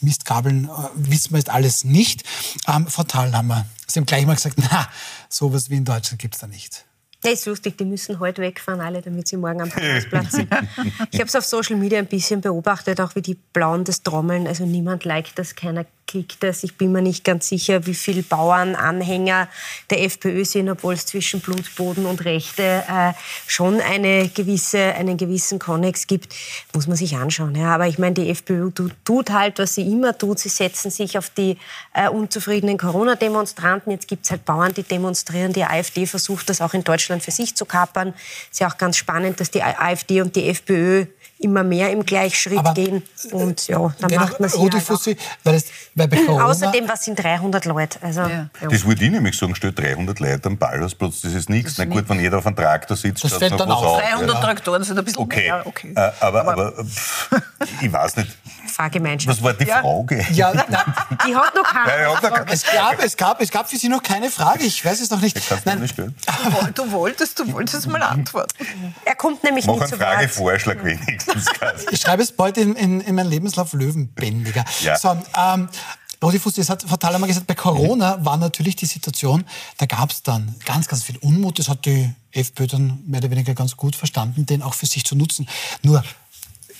A: Mistkabeln äh, wissen wir jetzt alles nicht. Ähm, Frau Thalhammer, Sie haben gleich mal gesagt, na, sowas wie in Deutschland gibt es da nicht.
D: Ja, ist lustig, die müssen heute wegfahren, alle, damit sie morgen am Parkplatz sind. ich habe es auf Social Media ein bisschen beobachtet, auch wie die Blauen das Trommeln. Also niemand liked das, keiner klickt das. Ich bin mir nicht ganz sicher, wie viele Bauern, Anhänger der FPÖ sind, obwohl es zwischen Blutboden und Rechte äh, schon eine gewisse, einen gewissen Konnex gibt. Muss man sich anschauen. Ja. Aber ich meine, die FPÖ tut, halt, was sie immer tut. Sie setzen sich auf die äh, unzufriedenen Corona-Demonstranten. Jetzt gibt es halt Bauern, die demonstrieren. Die AfD versucht das auch in Deutschland für sich zu kapern. Ist ja auch ganz spannend, dass die AfD und die FPÖ immer mehr im Gleichschritt Aber gehen. Und ja, dann macht man sich
A: halt Fussi, weil, es, weil bei Corona...
D: Außerdem, was sind 300 Leute? Also,
B: ja. Ja. Das würde ich nämlich sagen, stellt 300 Leute am Ballhausplatz, das ist nichts. Na gut, wenn jeder auf einem Traktor sitzt,
A: das fällt dann auf.
E: 300 Traktoren sind ein bisschen
B: okay.
E: mehr.
B: Okay. Äh, aber, aber, aber pff, ich weiß nicht,
D: Fahrgemeinschaft.
B: Was war die Frage?
A: Ja, nein.
D: Die hat noch keine
B: ja,
D: Frage.
A: Es gab, es, gab, es gab für Sie noch keine Frage. Ich weiß es noch nicht.
B: Nein. Nicht
E: du, wolltest, du wolltest mal antworten.
D: Er kommt nämlich
B: Mach
D: nicht
B: einen
D: zu
B: Fragevorschlag wenigstens.
A: Ich schreibe es bald in, in, in meinen Lebenslauf Löwenbändiger.
B: Ja.
A: So, ähm, Rudi Fuß, das hat fatal einmal gesagt, bei Corona war natürlich die Situation, da gab es dann ganz, ganz viel Unmut. Das hat die FPÖ dann mehr oder weniger ganz gut verstanden, den auch für sich zu nutzen. Nur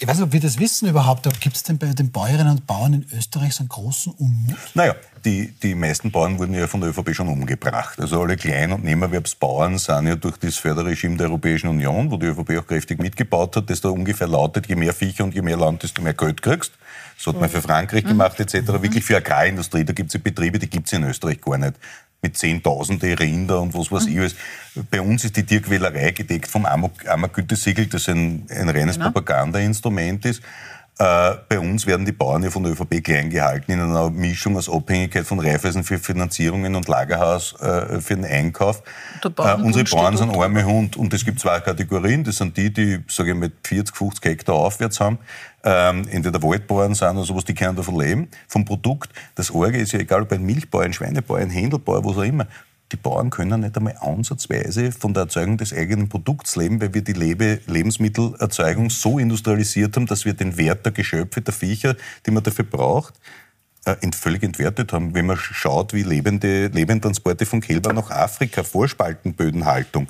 A: ich weiß nicht, ob wir das wissen überhaupt, aber gibt es denn bei den Bäuerinnen und Bauern in Österreich so einen großen Unmut?
B: Naja, die, die meisten Bauern wurden ja von der ÖVP schon umgebracht. Also alle Klein- und Nebenerwerbsbauern sind ja durch das Förderregime der Europäischen Union, wo die ÖVP auch kräftig mitgebaut hat, das da ungefähr lautet, je mehr Viecher und je mehr Land, desto mehr Geld kriegst. Das hat man für Frankreich gemacht etc. Wirklich für Agrarindustrie, da gibt es ja Betriebe, die gibt es in Österreich gar nicht mit Zehntausende Rinder und was weiß ich alles. Bei uns ist die Tierquälerei gedeckt vom Ammergütesiegel, das ein, ein reines genau. Propagandainstrument ist. Äh, bei uns werden die Bauern ja von der ÖVP klein gehalten in einer Mischung aus Abhängigkeit von Reifeisen für Finanzierungen und Lagerhaus äh, für den Einkauf. Äh, unsere Bauern sind arme Hund und es gibt zwei Kategorien. Das sind die, die, sage ich mal, 40, 50 Hektar aufwärts haben ähm, entweder Waldbauern sind oder sowas, die können davon leben, vom Produkt. Das Orge ist ja egal, ob ein Milchbauer, ein Schweinebauer, ein Händelbauer, was auch immer, die Bauern können nicht einmal ansatzweise von der Erzeugung des eigenen Produkts leben, weil wir die Lebe Lebensmittelerzeugung so industrialisiert haben, dass wir den Wert der Geschöpfe, der Viecher, die man dafür braucht, äh, völlig entwertet haben. Wenn man schaut, wie lebende Lebendtransporte von Kälbern nach Afrika, Vorspaltenbödenhaltung,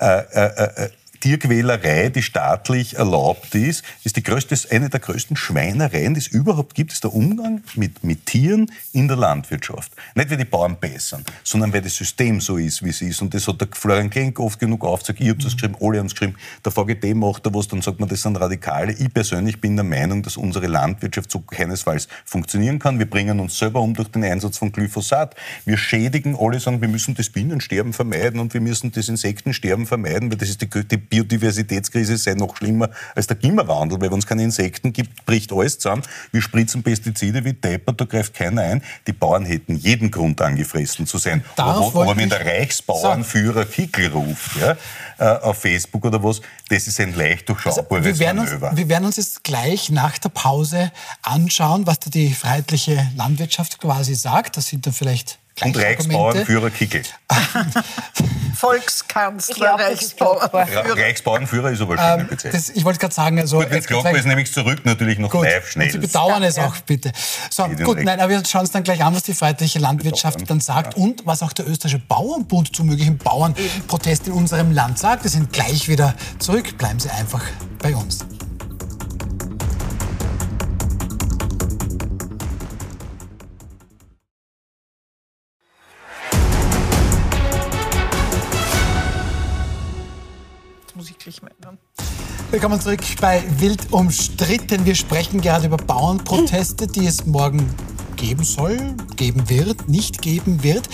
B: äh, äh, äh Tierquälerei, die staatlich erlaubt ist, ist die größte, eine der größten Schweinereien, die es überhaupt gibt, ist der Umgang mit, mit Tieren in der Landwirtschaft. Nicht, weil die Bauern bessern, sondern weil das System so ist, wie es ist. Und das hat der Florian Klenk oft genug aufgezeigt. Ich habe das geschrieben, alle haben es geschrieben. Der VGT macht da was, dann sagt man, das sind Radikale. Ich persönlich bin der Meinung, dass unsere Landwirtschaft so keinesfalls funktionieren kann. Wir bringen uns selber um durch den Einsatz von Glyphosat. Wir schädigen, alle sagen, wir müssen das Bienensterben vermeiden und wir müssen das Insektensterben vermeiden, weil das ist die, die Biodiversitätskrise sei noch schlimmer als der Klimawandel, weil wenn es keine Insekten gibt, bricht alles zusammen. Wir spritzen Pestizide wie Deppert, da greift keiner ein. Die Bauern hätten jeden Grund angefressen zu sein. aber, aber wenn der Reichsbauernführer Kickel ruft, ja, äh, auf Facebook oder was, das ist ein leicht durchschaubares also
A: wir werden Manöver. Uns, wir werden uns jetzt gleich nach der Pause anschauen, was da die freiheitliche Landwirtschaft quasi sagt. Das sind dann vielleicht
B: und Reichsbauernführer Kickel.
E: Volkskanzler, Reichsbauernführer.
B: Reichsbauernführer ist aber schöne
A: ähm, das, Ich wollte gerade sagen, also.
B: Gut, wenn es klappt, ist nämlich zurück natürlich noch gut, live schnell.
A: Sie bedauern es auch, bitte. So, gut, nein, aber wir schauen uns dann gleich an, was die freiheitliche Landwirtschaft dann sagt ja. und was auch der österreichische Bauernbund zu möglichen Bauernprotesten in unserem Land sagt. Wir sind gleich wieder zurück. Bleiben Sie einfach bei uns. Wirklich meinen. Willkommen zurück bei Wild umstritten. Wir sprechen gerade über Bauernproteste, die es morgen geben soll, geben wird, nicht geben wird.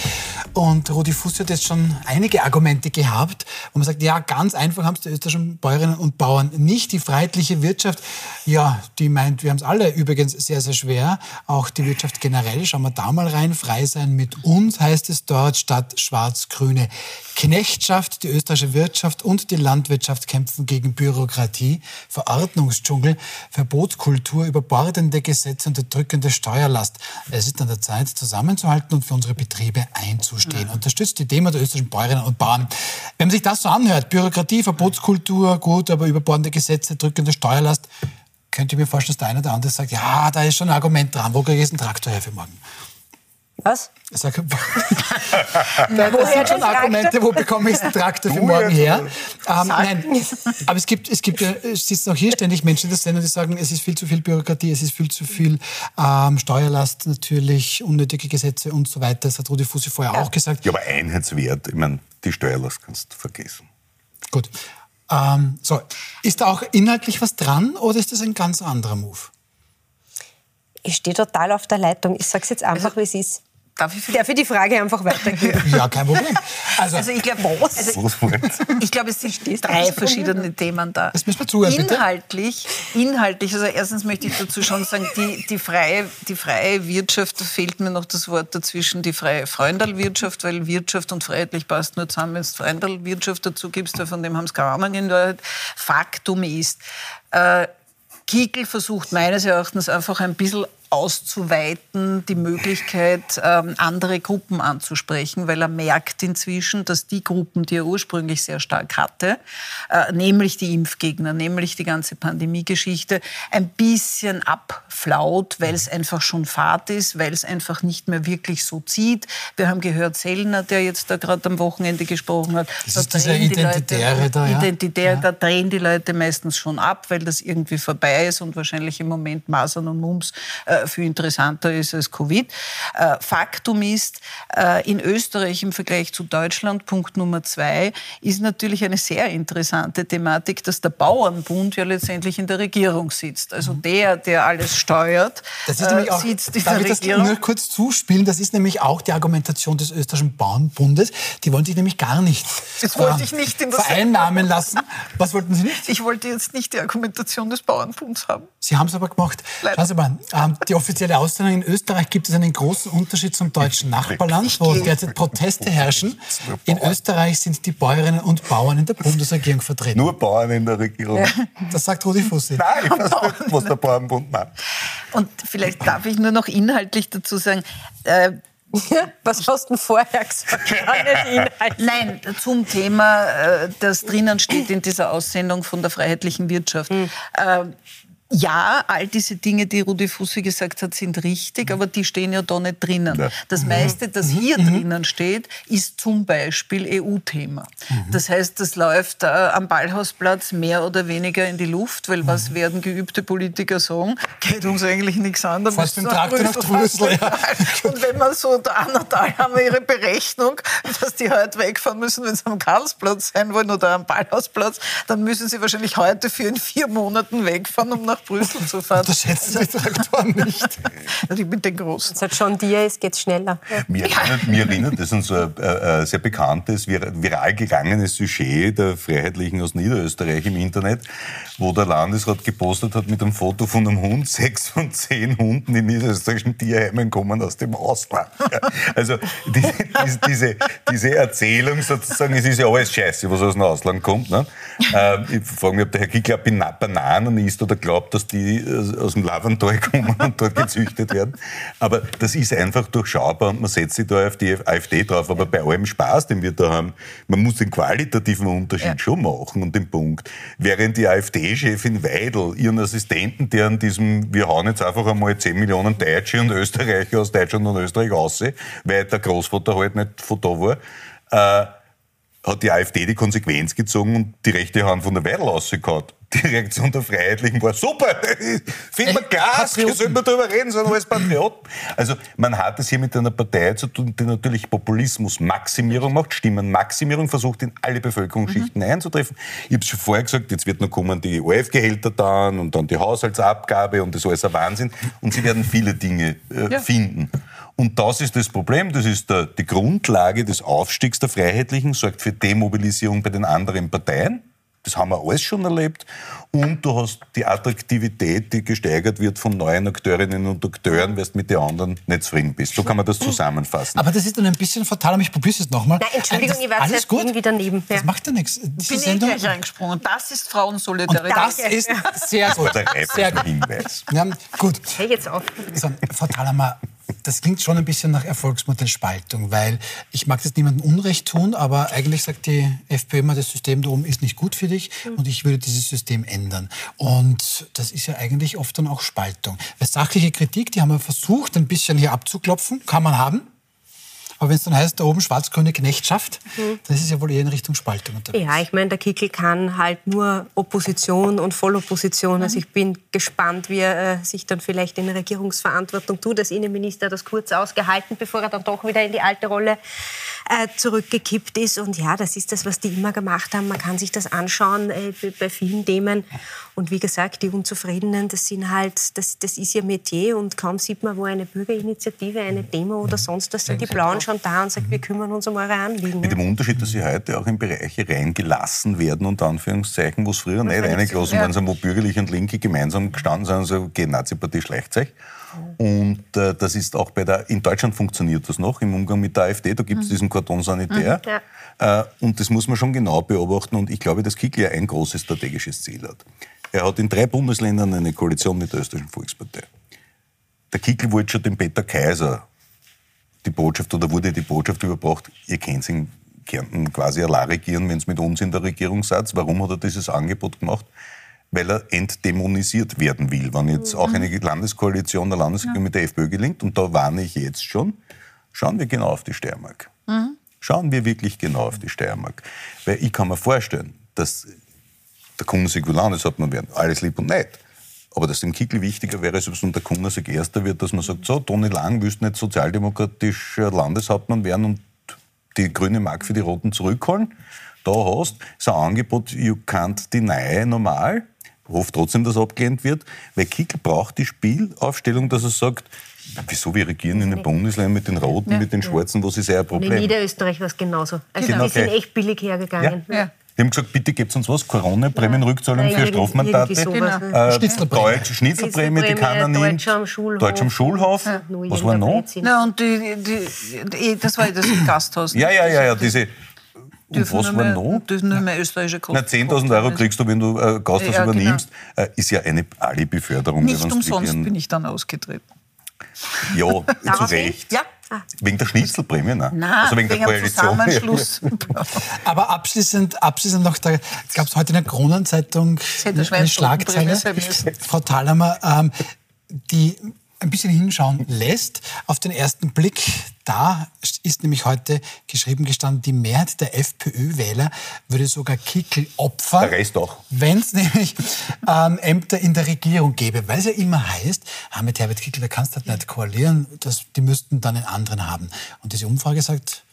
A: Und Rudi Fuß hat jetzt schon einige Argumente gehabt, wo man sagt, ja, ganz einfach haben es die österreichischen Bäuerinnen und Bauern nicht. Die freiheitliche Wirtschaft, ja, die meint, wir haben es alle übrigens sehr, sehr schwer. Auch die Wirtschaft generell, schauen wir da mal rein. Frei sein mit uns heißt es dort, statt schwarz-grüne Knechtschaft. Die österreichische Wirtschaft und die Landwirtschaft kämpfen gegen Bürokratie, Verordnungsdschungel, Verbotskultur, überbordende Gesetze und drückende Steuerlast. Es ist an der Zeit, zusammenzuhalten und für unsere Betriebe einzustehen. Ja. Unterstützt die Demo der österreichischen Bäuerinnen und Bauern. Wenn man sich das so anhört, Bürokratie, Verbotskultur, gut, aber überbordende Gesetze, drückende Steuerlast, könnte ich mir vorstellen, dass der eine oder andere sagt, ja, da ist schon ein Argument dran. Wo kriege ich jetzt einen Traktor her für morgen?
D: Was?
A: Sag, das sind schon Argumente, wo bekomme ich einen Traktor für morgen her? Ähm, nein, aber es gibt, es gibt ja, es sitzen auch hier ständig Menschen in der Sendung, die sagen, es ist viel zu viel Bürokratie, es ist viel zu viel ähm, Steuerlast natürlich, unnötige Gesetze und so weiter. Das hat Rudi Fussi vorher ja. auch gesagt.
B: Ja, aber Einheitswert, ich meine, die Steuerlast kannst du vergessen.
A: Gut. Ähm, so, ist da auch inhaltlich was dran oder ist das ein ganz anderer Move?
D: Ich stehe total auf der Leitung. Ich sage es jetzt einfach, also, wie es ist. Darf ich, Darf ich die Frage einfach weitergeben?
A: ja, kein Problem.
E: Also, also ich glaube, also, ich glaube, es sind drei verschiedene Themen da.
A: Das müssen wir zuhören,
E: inhaltlich, bitte. inhaltlich, also erstens möchte ich dazu schon sagen, die, die, freie, die freie Wirtschaft, da fehlt mir noch das Wort dazwischen, die freie Freundalwirtschaft, weil Wirtschaft und freiheitlich passt nur zusammen, wenn du Freundalwirtschaft dazu gibst, weil von dem haben es keine Ahnung in Wahrheit. Faktum ist, äh, Kickel versucht meines Erachtens einfach ein bisschen auszuweiten, die Möglichkeit, ähm, andere Gruppen anzusprechen, weil er merkt inzwischen, dass die Gruppen, die er ursprünglich sehr stark hatte, äh, nämlich die Impfgegner, nämlich die ganze Pandemiegeschichte, ein bisschen abflaut, weil es einfach schon Fahrt ist, weil es einfach nicht mehr wirklich so zieht. Wir haben gehört, Sellner, der jetzt da gerade am Wochenende gesprochen hat,
A: das da ist dieser Identitäre
E: Leute,
A: da, ja?
E: Identitär, ja. da drehen die Leute meistens schon ab, weil das irgendwie vorbei ist und wahrscheinlich im Moment Masern und Mumps äh, viel interessanter ist als Covid. Äh, Faktum ist, äh, in Österreich im Vergleich zu Deutschland, Punkt Nummer zwei, ist natürlich eine sehr interessante Thematik, dass der Bauernbund ja letztendlich in der Regierung sitzt. Also mhm. der, der alles steuert,
A: das ist nämlich auch, sitzt in darf der ich Regierung. das nur kurz zuspielen? Das ist nämlich auch die Argumentation des österreichischen Bauernbundes. Die wollen sich nämlich gar nicht,
E: das wollte ich nicht in
A: vereinnahmen lassen. Was wollten Sie nicht?
E: Ich wollte jetzt nicht die Argumentation des Bauernbunds haben.
A: Sie haben es aber gemacht. Leider. Schauen Sie mal, ähm, die offizielle Aussage in Österreich gibt es einen großen Unterschied zum deutschen Nachbarland, wo derzeit Proteste herrschen. In Österreich sind die Bäuerinnen und Bauern in der Bundesregierung vertreten.
B: Nur Bauern in der Regierung.
A: Das sagt Rudi Fussi.
B: Nein, ich weiß nicht, was der Bauernbund macht.
E: Und vielleicht darf ich nur noch inhaltlich dazu sagen, äh,
D: Was hast du denn vorher gesagt?
E: Nein, zum Thema, äh, das drinnen steht in dieser Aussendung von der freiheitlichen Wirtschaft. Mhm. Ja, all diese Dinge, die Rudi Fussi gesagt hat, sind richtig, aber die stehen ja da nicht drinnen. Ja. Das meiste, das mhm. hier mhm. drinnen steht, ist zum Beispiel EU-Thema. Mhm. Das heißt, das läuft äh, am Ballhausplatz mehr oder weniger in die Luft, weil was mhm. werden geübte Politiker sagen? Geht uns eigentlich nichts an. Da
A: Fast den Traktor nach Brüssel, ja.
E: Und wenn man so, der Annatal haben wir ihre Berechnung, dass die heute wegfahren müssen, wenn sie am Karlsplatz sein wollen oder am Ballhausplatz, dann müssen sie wahrscheinlich heute für in vier Monaten wegfahren, um nach nach Brüssel zu fahren.
A: Das schätzen die Traktoren nicht.
E: also mit den Großen.
D: Seit schon dir ist, geht schneller.
B: Mir erinnert, mir erinnert das ist so ein äh, sehr bekanntes, viral gegangenes Sujet der Freiheitlichen aus Niederösterreich im Internet, wo der Landesrat gepostet hat mit einem Foto von einem Hund. Sechs von zehn Hunden in niederösterreichischen Tierheimen kommen aus dem Ausland. Also die, die, diese, diese Erzählung sozusagen, es ist ja alles scheiße, was aus dem Ausland kommt. Ne? Äh, ich frage mich, ob der Herr Kickler Bananen isst oder glaubt, dass die äh, aus dem Lavantal kommen und dort gezüchtet werden. Aber das ist einfach durchschaubar und man setzt sich da auf die AfD drauf. Aber bei allem Spaß, den wir da haben, man muss den qualitativen Unterschied ja. schon machen und den Punkt. Während die AfD-Chefin Weidel ihren Assistenten, der an diesem, wir hauen jetzt einfach einmal 10 Millionen Deutsche und Österreicher aus Deutschland und Österreich aus, weil der Großvater halt nicht von da war, äh, hat die AfD die Konsequenz gezogen und die rechte Hand von der Weidel ausgehauen die Reaktion der Freiheitlichen war super, finden wir Gas, wir sollen wir darüber reden, sondern als Patrioten. Also man hat es hier mit einer Partei zu tun, die natürlich Populismusmaximierung macht, Stimmenmaximierung, versucht in alle Bevölkerungsschichten mhm. einzutreffen. Ich habe es schon vorher gesagt, jetzt wird noch kommen die OF-Gehälter dann und dann die Haushaltsabgabe und das ist alles ein Wahnsinn. Und sie werden viele Dinge äh, ja. finden. Und das ist das Problem, das ist der, die Grundlage des Aufstiegs der Freiheitlichen, sorgt für Demobilisierung bei den anderen Parteien. Das haben wir alles schon erlebt. Und du hast die Attraktivität, die gesteigert wird von neuen Akteurinnen und Akteuren, weil du mit den anderen nicht zufrieden bist. So kann man das zusammenfassen.
A: Aber das ist dann ein bisschen fatal, aber ich probiere es nochmal.
D: Nein, Entschuldigung, ich war alles gut. irgendwie daneben.
A: Ja. Das macht ja nichts.
E: Diese Bin Sendung, ich reingesprungen. Das ist Frauensolidarität.
A: Das ist sehr gut. Sehr gut.
B: Hinweis.
A: Ja, gut.
D: Hey, jetzt auf.
A: So, Frau Thalhammer, das klingt schon ein bisschen nach Erfolgsmodellspaltung, weil ich mag das niemandem Unrecht tun, aber eigentlich sagt die FPÖ immer, das System da oben ist nicht gut für dich und ich würde dieses System ändern. Und das ist ja eigentlich oft dann auch Spaltung. Weil sachliche Kritik, die haben wir versucht, ein bisschen hier abzuklopfen, kann man haben. Aber wenn es dann heißt, da oben schwarz-grüne Knechtschaft, mhm. dann ist es ja wohl eher in Richtung Spaltung
D: unterwegs. Ja, ich meine, der Kickel kann halt nur Opposition und Vollopposition. Mhm. Also ich bin gespannt, wie er äh, sich dann vielleicht in Regierungsverantwortung tut. Als Innenminister hat das kurz ausgehalten, bevor er dann doch wieder in die alte Rolle äh, zurückgekippt ist. Und ja, das ist das, was die immer gemacht haben. Man kann sich das anschauen äh, bei vielen Themen. Und wie gesagt, die Unzufriedenen, das sind halt, das, das ist ihr Metier. Und kaum sieht man, wo eine Bürgerinitiative, eine Demo oder sonst was, sind die Blauen schon da und sagt, wir kümmern uns um eure Anliegen.
B: Mit dem Unterschied, dass sie heute auch in Bereiche reingelassen werden, unter Anführungszeichen, wo es früher nicht reingelassen ja. waren, wo Bürgerliche und Linke gemeinsam gestanden sind, also okay, Nazi-Partie schleicht sich. Und äh, das ist auch bei der, in Deutschland funktioniert das noch im Umgang mit der AfD, da gibt es mhm. diesen Cordon sanitär. Mhm, ja. äh, und das muss man schon genau beobachten und ich glaube, dass Kickl ja ein großes strategisches Ziel hat. Er hat in drei Bundesländern eine Koalition mit der Österreichischen Volkspartei. Der Kickl wollte schon den Peter Kaiser die Botschaft oder wurde die Botschaft überbracht, ihr könnt in Kärnten quasi allein regieren, wenn es mit uns in der Regierung seid. Warum hat er dieses Angebot gemacht? Weil er entdämonisiert werden will. Wenn jetzt auch eine Landeskoalition, eine Landesregierung ja. mit der FPÖ gelingt, und da warne ich jetzt schon, schauen wir genau auf die Steiermark. Mhm. Schauen wir wirklich genau auf die Steiermark. Weil ich kann mir vorstellen, dass der Kundensäkular, das hat man werden, alles lieb und nett. Aber dass dem Kickel wichtiger wäre, als wenn der Kundersig Erster wird, dass man sagt, so, Toni Lang willst nicht sozialdemokratischer Landeshauptmann werden und die grüne Mark für die Roten zurückholen. Da hast du ein Angebot, you can't deny, normal. Hofft trotzdem, dass abgelehnt wird, weil Kickel braucht die Spielaufstellung, dass er sagt, Wieso wir regieren in den Bundesländern mit den Roten, ja, mit den Schwarzen, was ist ja ein Problem? In
D: Niederösterreich war es genauso. Also genau, die sind echt billig hergegangen.
B: Ja, die haben gesagt, bitte gebt uns was, Corona-Prämienrückzahlung ja, für Strafmandate, genau. äh, Deutsch, Schnitzelprämie, die kann er nicht, Deutsch am Schulhof, Deutsch am Schulhof. Ja. was war noch?
E: Na, und die, die, die, das war das Gasthaus.
B: Ja, ja, ja, ja, diese... Und was war noch?
E: Dürfen nur mehr österreichische
B: Kosten. 10.000 Euro kriegst du, wenn du äh, Gasthaus ja, übernimmst. Genau. Äh, ist ja eine Ali-Beförderung.
E: Nicht umsonst bin ich dann ausgetreten.
B: Ja, zu Recht.
E: Ja.
B: Wegen der Schnitzelprämie, ne?
E: Nein,
B: also wegen,
E: wegen
B: der
E: dem
B: Koalition.
E: Zusammenschluss.
A: Aber abschließend, abschließend noch, da gab es heute in der Kronenzeitung eine, Schlagzeile. Frau Thalhammer, ähm, die ein bisschen hinschauen lässt. Auf den ersten Blick, da ist nämlich heute geschrieben gestanden, die Mehrheit der FPÖ-Wähler würde sogar Kickel opfern.
B: Der Rest auch.
A: Wenn es nämlich ähm, Ämter in der Regierung gäbe. Weil es ja immer heißt, ah, mit Herbert Kickel, da kannst du halt nicht koalieren, das, die müssten dann einen anderen haben. Und diese Umfrage sagt,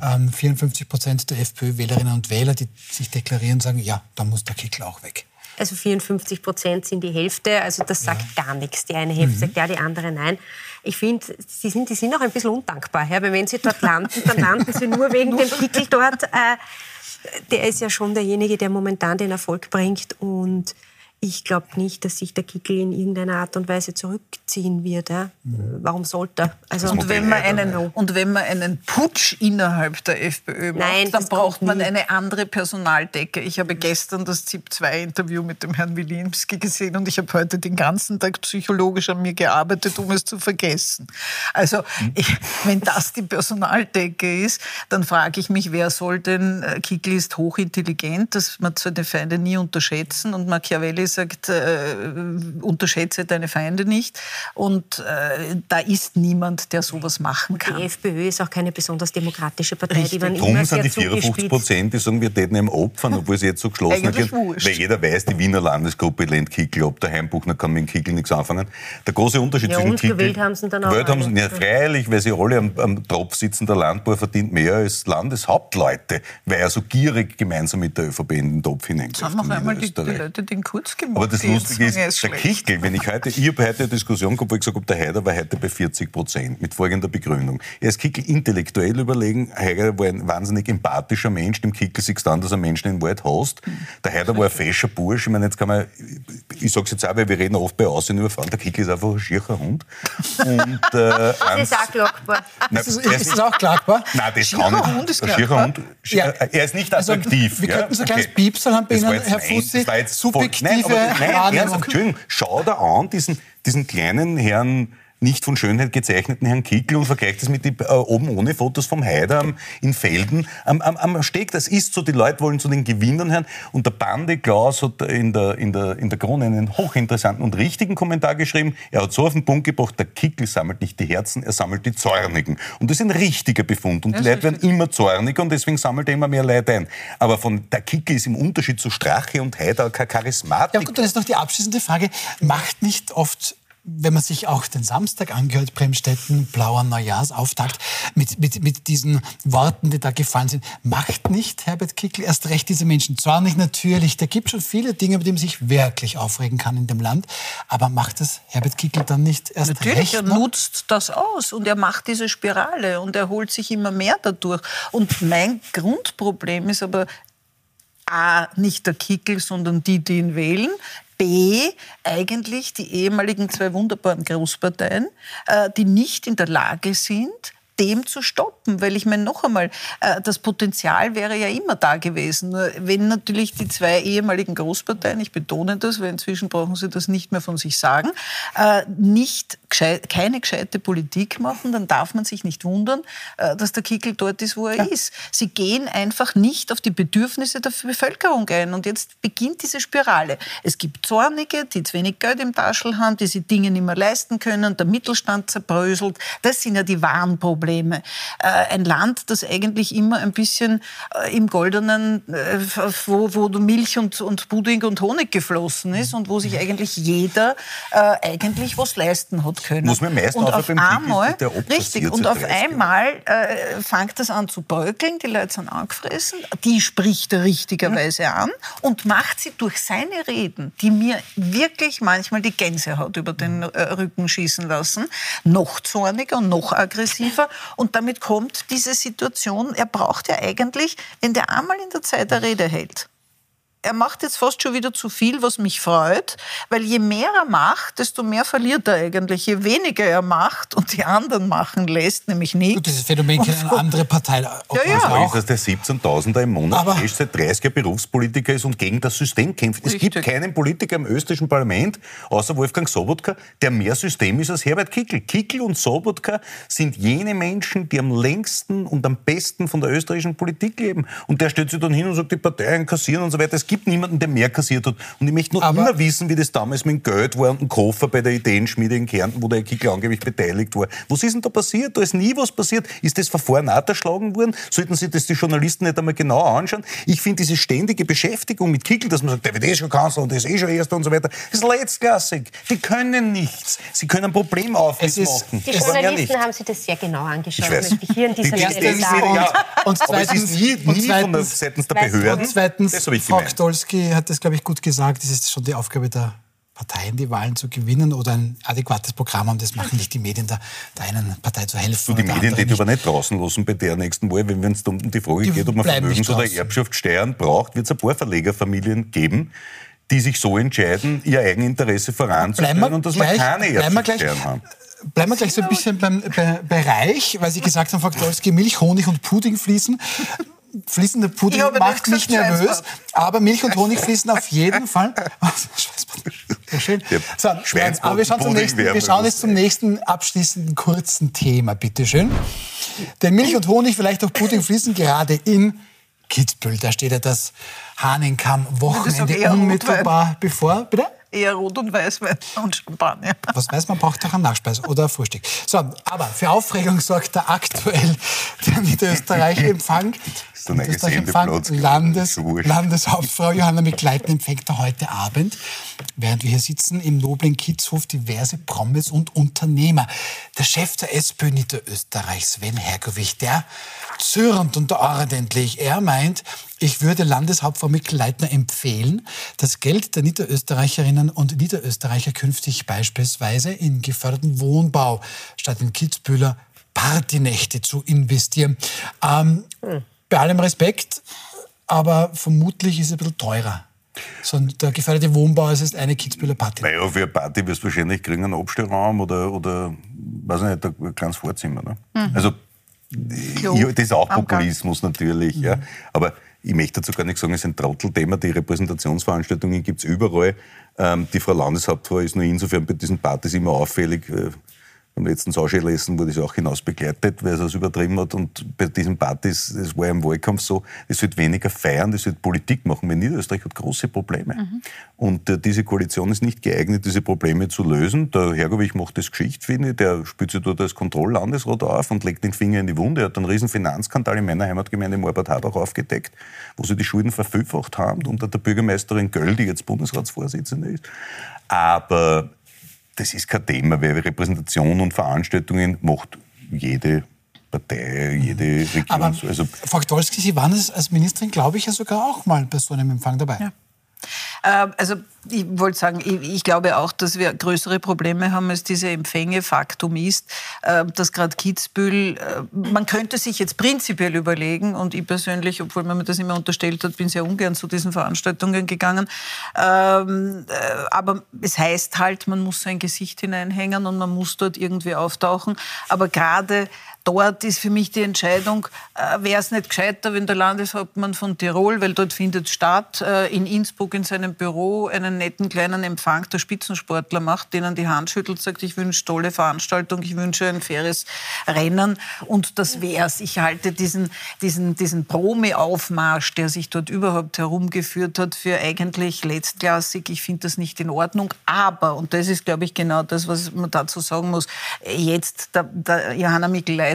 A: ähm, 54 Prozent der FPÖ-Wählerinnen und Wähler, die sich deklarieren, sagen, ja, da muss der Kickel auch weg.
D: Also 54 Prozent sind die Hälfte, also das sagt gar nichts. Die eine Hälfte sagt ja, die andere nein. Ich finde, sie sind, die sind auch ein bisschen undankbar, ja, weil wenn sie dort landen, dann landen sie nur wegen dem Kickel dort. Äh, der ist ja schon derjenige, der momentan den Erfolg bringt und ich glaube nicht, dass sich der Kickel in irgendeiner Art und Weise zurückziehen wird. Ja? Warum sollte er? Also,
E: Und wenn, man einen, und wenn man einen Putsch innerhalb der FPÖ macht,
D: Nein,
E: dann braucht man
D: nie.
E: eine andere Personaldecke. Ich habe gestern das ZIP-2-Interview mit dem Herrn Wilimski gesehen und ich habe heute den ganzen Tag psychologisch an mir gearbeitet, um es zu vergessen. Also, ich, wenn das die Personaldecke ist, dann frage ich mich, wer soll denn, äh, Kickl ist hochintelligent, das man seine Feinde nie unterschätzen und Machiavelli sagt, äh, unterschätze deine Feinde nicht und äh, da ist niemand, der sowas machen kann.
D: die FPÖ ist auch keine besonders demokratische Partei. Die waren
B: Drum
D: immer
B: sind
D: sehr
B: die 54
D: zugespitzt.
B: Prozent, die sagen, wir täten ihm opfern, obwohl sie jetzt so geschlossen sind. Weil jeder weiß, die Wiener Landesgruppe lehnt Kickel ab. Der Heimbuchner kann mit dem Kickel nichts anfangen. Der große Unterschied
D: Ja,
B: zwischen
D: und
B: Kickel...
D: gewählt haben sie ihn dann auch
B: Gewählt haben
D: alle.
B: sie, ja, freilich, weil sie alle am, am Tropf sitzen. Der Landbauer verdient mehr als Landeshauptleute, weil er so gierig gemeinsam mit der ÖVP in den Topf hineingreift.
E: noch
B: in
E: einmal die, die. Leute den kurz gemacht.
B: Aber das Lustige ist,
E: er
B: der. Kichtel, wenn ich heute, ich habe heute eine Diskussion gehabt, wo ich gesagt habe, der Heider war heute bei 40 Prozent, mit folgender Begründung. Er ist Kichtel intellektuell überlegen, Heider war ein wahnsinnig empathischer Mensch, dem Kichtel sich dann, dass er Menschen in Wald hasst. Der Heider war ein fescher Bursch, ich meine, jetzt kann man, ich sag's jetzt auch, weil wir reden oft bei Aussehen über Frauen, der Kichtel ist einfach ein schierer Hund. Und, äh,
D: Das ist auch glockbar.
B: Nein,
A: Ist,
B: er
A: ist das auch klagbar?
B: Nein, das kann nicht.
E: Hund ist
B: Ein
E: klagbar.
B: Hund,
A: Ja.
B: er ist nicht
A: Also,
B: attraktiv.
A: wir
B: ja?
A: könnten so ein kleines Piepsal haben bei
B: Das
A: Ihnen,
B: jetzt-
A: Herr
B: nein,
A: Fussi.
B: das war jetzt
A: Subjektive
B: voll- nein, aber, nein,
A: Wahrnehmung.
B: ernsthaft, Entschuldigung, schau da an, diesen, diesen kleinen Herrn nicht von Schönheit gezeichneten Herrn Kickel und vergleicht das mit die, äh, oben ohne Fotos vom Heider am, in Felden am, am, am Steg. Das ist so, die Leute wollen zu den Gewinnern hören. Und der Bande Klaus hat in der, in, der, in der Krone einen hochinteressanten und richtigen Kommentar geschrieben. Er hat so auf den Punkt gebracht, der Kickel sammelt nicht die Herzen, er sammelt die Zornigen. Und das ist ein richtiger Befund. Und die Leute werden immer zorniger und deswegen sammelt er immer mehr Leute ein. Aber von der Kickel ist im Unterschied zu Strache und Heider keine Charismatik.
A: Ja gut, dann ist noch die abschließende Frage. Macht nicht oft, wenn man sich auch den Samstag angehört, Bremstetten, blauer Neujahrsauftakt, mit, mit, mit diesen Worten, die da gefallen sind, macht nicht Herbert Kickl erst recht diese Menschen zornig? Natürlich, da gibt schon viele Dinge, über die man sich wirklich aufregen kann in dem Land, aber macht das Herbert Kickl dann nicht erst
E: Natürlich,
A: recht?
E: er
A: noch?
E: nutzt das aus und er macht diese Spirale und er holt sich immer mehr dadurch. Und mein Grundproblem ist aber A, nicht der Kickel, sondern die, die ihn wählen. B, eigentlich die ehemaligen zwei wunderbaren Großparteien, äh, die nicht in der Lage sind, dem zu stoppen. Weil ich meine, noch einmal, äh, das Potenzial wäre ja immer da gewesen. Nur Wenn natürlich die zwei ehemaligen Großparteien, ich betone das, weil inzwischen brauchen sie das nicht mehr von sich sagen, äh, nicht keine gescheite Politik machen, dann darf man sich nicht wundern, äh, dass der Kickel dort ist, wo er ist. Sie gehen einfach nicht auf die Bedürfnisse der Bevölkerung ein. Und jetzt beginnt diese Spirale. Es gibt Zornige, die zu wenig Geld im Taschel haben, die sich Dinge nicht mehr leisten können, der Mittelstand zerbröselt. Das sind ja die wahren Probleme. Äh, ein Land, das eigentlich immer ein bisschen äh, im Goldenen, äh, wo, wo Milch und, und Pudding und Honig geflossen ist und wo sich eigentlich jeder eigentlich was leisten hat können.
B: Muss man meist
E: und auf einmal, richtig, und auf
B: 30 Jahren.
E: einmal äh, fängt das an zu bröckeln, die Leute sind angefressen, die spricht er richtigerweise an und macht sie durch seine Reden, die mir wirklich manchmal die Gänsehaut über den Rücken schießen lassen, noch zorniger und noch aggressiver und damit kommt diese Situation, er braucht ja eigentlich, wenn der einmal in der Zeit eine Rede hält, er macht jetzt fast schon wieder zu viel, was mich freut, weil je mehr er macht, desto mehr verliert er eigentlich. Je weniger er macht und die anderen machen lässt, nämlich nichts.
A: Gut, dieses Phänomen kennt eine andere Partei
E: Ja, ja.
A: auch.
B: Ist, dass der 17.000er im Monat
A: Aber-
B: fest seit 30 Jahren Berufspolitiker ist und gegen das System kämpft. Es gibt keinen Politiker im österreichischen Parlament, außer Wolfgang Sobotka, der mehr System ist als Herbert Kickl. Kickl und Sobotka sind jene Menschen, die am längsten und am besten von der österreichischen Politik leben. Und der stellt sich dann hin und sagt, die Parteien kassieren und so weiter. Es gibt niemanden, der mehr kassiert hat. Und ich möchte noch
A: Aber-
B: immer wissen, wie das damals mit dem Geld war und dem Koffer bei der Ideenschmiede in Kärnten, wo der Kickl angeblich beteiligt war. Was ist denn da passiert? Da ist nie was passiert. Ist das Verfahren erschlagen worden? Sollten sich das die Journalisten nicht einmal genau anschauen? Ich finde diese ständige Beschäftigung mit Kickl, dass man sagt, der wird eh schon Kanzler und der ist eh schon Erster und so weiter, ist letztklassig. Die können nichts. Sie können ein Problem aufmachen.
D: Die Journalisten haben sich das sehr genau angeschaut,
B: Ich weiß.
D: möchte ich hier dieser
B: Die- die-
D: Stelle
B: die- ja.
A: Und
B: aber es
A: zweitens-
B: ist nie,
A: und
B: nie von der,
A: zweitens-
B: seitens der Behörden.
A: Und zweitens,
B: das habe ich gemeint.
A: Stolski hat das, glaube ich, gut gesagt, es ist schon die Aufgabe der Parteien, die Wahlen zu gewinnen oder ein adäquates Programm haben. Das machen nicht die Medien, der, der einen Partei zu helfen.
B: Du, die Medien, die aber nicht draußen lassen bei der nächsten Wahl, wenn es um die Frage
A: Die
B: geht, ob man Vermögens- oder
A: draußen.
B: Erbschaftssteuern braucht, wird es ein paar Verlegerfamilien geben, die sich so entscheiden, ihr Eigeninteresse
A: wir
B: und dass
A: gleich-
B: keine Erbschaftssteuern haben.
A: Bleiben wir gleich so ein bisschen beim bei, bei Reich, weil Sie gesagt haben, Frau Gdolski, Milch, Honig und Pudding fließen. Fließender Pudding macht mich nervös, aber Milch und Honig fließen auf jeden Fall. Schön. So, aber wir schauen, zum nächsten, wir schauen jetzt zum nächsten abschließenden kurzen Thema, bitteschön. Denn Milch und Honig, vielleicht auch Pudding fließen gerade in Kitzbühel. Da steht ja das Hahnenkamm-Wochenende unmittelbar bevor. Bitte?
E: Eher Rot- und Weißwein und Champagner.
A: Was weiß man, braucht auch einen Nachspeis oder Frühstück. So, aber für Aufregung sorgt da aktuell der Niederösterreich-Empfang.
B: ein neues
A: Niederösterreich-Empfang Landes. Landeshauptfrau Johanna Mikleiten empfängt er heute Abend, während wir hier sitzen, im noblen Kitzhof diverse Promis und Unternehmer. Der Chef der SPÖ Niederösterreich, Sven Hergovich, der zürnt und ordentlich. Er meint, ich würde Landeshauptfrau Mikl-Leitner empfehlen, das Geld der Niederösterreicherinnen und Niederösterreicher künftig beispielsweise in geförderten Wohnbau statt in Kitzbühler Partynächte zu investieren. Ähm, Bei allem Respekt, aber vermutlich ist es ein bisschen teurer. So ein, der geförderte Wohnbau ist jetzt eine Kitzbühler Party.
B: Naja, für eine Party wirst du wahrscheinlich kriegen einen Abstellraum oder, oder weiß ich nicht, ein kleines Vorzimmer. Ne? Also, ja, das ist auch. Populismus natürlich. Ja. Aber ich möchte dazu gar nicht sagen, es ist ein Trottelthema. Die Repräsentationsveranstaltungen gibt es überall. Ähm, die Frau Landeshauptfrau ist nur insofern bei diesen Partys immer auffällig. Äh, beim letzten Sauscheressen wurde sie auch hinaus begleitet, weil es übertrieben hat. Und bei diesen Partys, das war ja im Wahlkampf so, es wird weniger feiern, es wird Politik machen. Weil Niederösterreich hat große Probleme. Und äh, diese Koalition ist nicht geeignet, diese Probleme zu lösen. Der Hergovich macht das Geschicht, finde ich. Der spielt sich dort als Kontrolllandesrat auf und legt den Finger in die Wunde. Er hat einen riesen Finanzskandal in meiner Heimatgemeinde Morbad-Habach aufgedeckt, wo sie die Schulden verfünffacht haben unter der Bürgermeisterin Göll, die jetzt Bundesratsvorsitzende ist. Aber das ist kein Thema, weil Repräsentation und Veranstaltungen macht jede Partei, jede
A: Aber
B: Regierung. Also
A: Frau Gdolski, Sie waren als als Ministerin, glaube ich, ja sogar auch mal bei so einem Empfang dabei.
E: Äh, Also ich wollte sagen, ich, ich glaube auch, dass wir größere Probleme haben als diese Empfänge. Faktum ist, äh, dass gerade Kitzbühel, äh, man könnte sich jetzt prinzipiell überlegen, und ich persönlich, obwohl man mir das immer unterstellt hat, bin sehr ungern zu diesen Veranstaltungen gegangen. Ähm, äh, Aber es heißt halt, man muss sein Gesicht hineinhängen und man muss dort irgendwie auftauchen. Aber gerade dort ist für mich die Entscheidung, äh, wäre es nicht gescheiter, wenn der Landeshauptmann von Tirol, weil dort findet statt, äh, in Innsbruck in seinem Büro einen netten kleinen Empfang der Spitzensportler macht, denen die Hand schüttelt, sagt, ich wünsche tolle Veranstaltung, ich wünsche ein faires Rennen und das wär's. Ich halte diesen, diesen, diesen Promi-Aufmarsch, der sich dort überhaupt herumgeführt hat, für eigentlich letztklassig. Ich finde das nicht in Ordnung. Aber, und das ist, glaube ich, genau das, was man dazu sagen muss, jetzt der, der Johanna Mikl-Leitner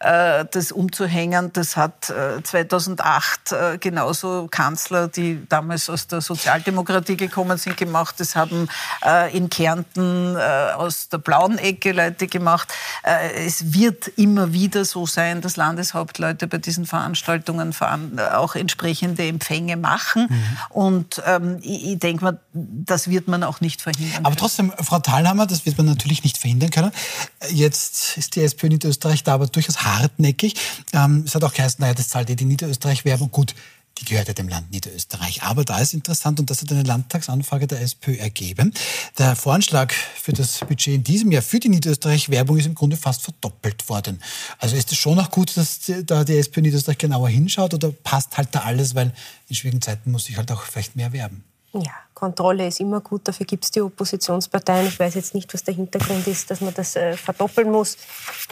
E: äh, das umzuhängen, das hat äh, 2008 äh, genauso Kanzler, die damals aus der Sozialdemokratie gekommen sind, gemacht. Das haben äh, in Kärnten äh, aus der blauen Ecke Leute gemacht. Äh, es wird immer wieder so sein, dass Landeshauptleute bei diesen Veranstaltungen veran auch entsprechende Empfänge machen. Und ähm, ich, denke mal, das wird man auch nicht verhindern.
A: Aber trotzdem, Frau Thalhammer, das wird man natürlich nicht verhindern können. Jetzt ist die SPÖ Niederösterreich da aber durchaus hartnäckig. Ähm, es hat auch geheißen, naja, das zahlt eh die Niederösterreich-Werbung. Gut, die gehört ja dem Land Niederösterreich. Aber da ist interessant, und das hat eine Landtagsanfrage der SPÖ ergeben, der Voranschlag für das Budget in diesem Jahr für die Niederösterreich-Werbung ist im Grunde fast verdoppelt worden. Also ist es schon auch gut, dass da die SPÖ Niederösterreich genauer hinschaut oder passt halt da alles, weil in schwierigen Zeiten muss ich halt auch vielleicht mehr werben?
D: Ja, Kontrolle ist immer gut, dafür gibt es die Oppositionsparteien. Ich weiß jetzt nicht, was der Hintergrund ist, dass man das äh, verdoppeln muss.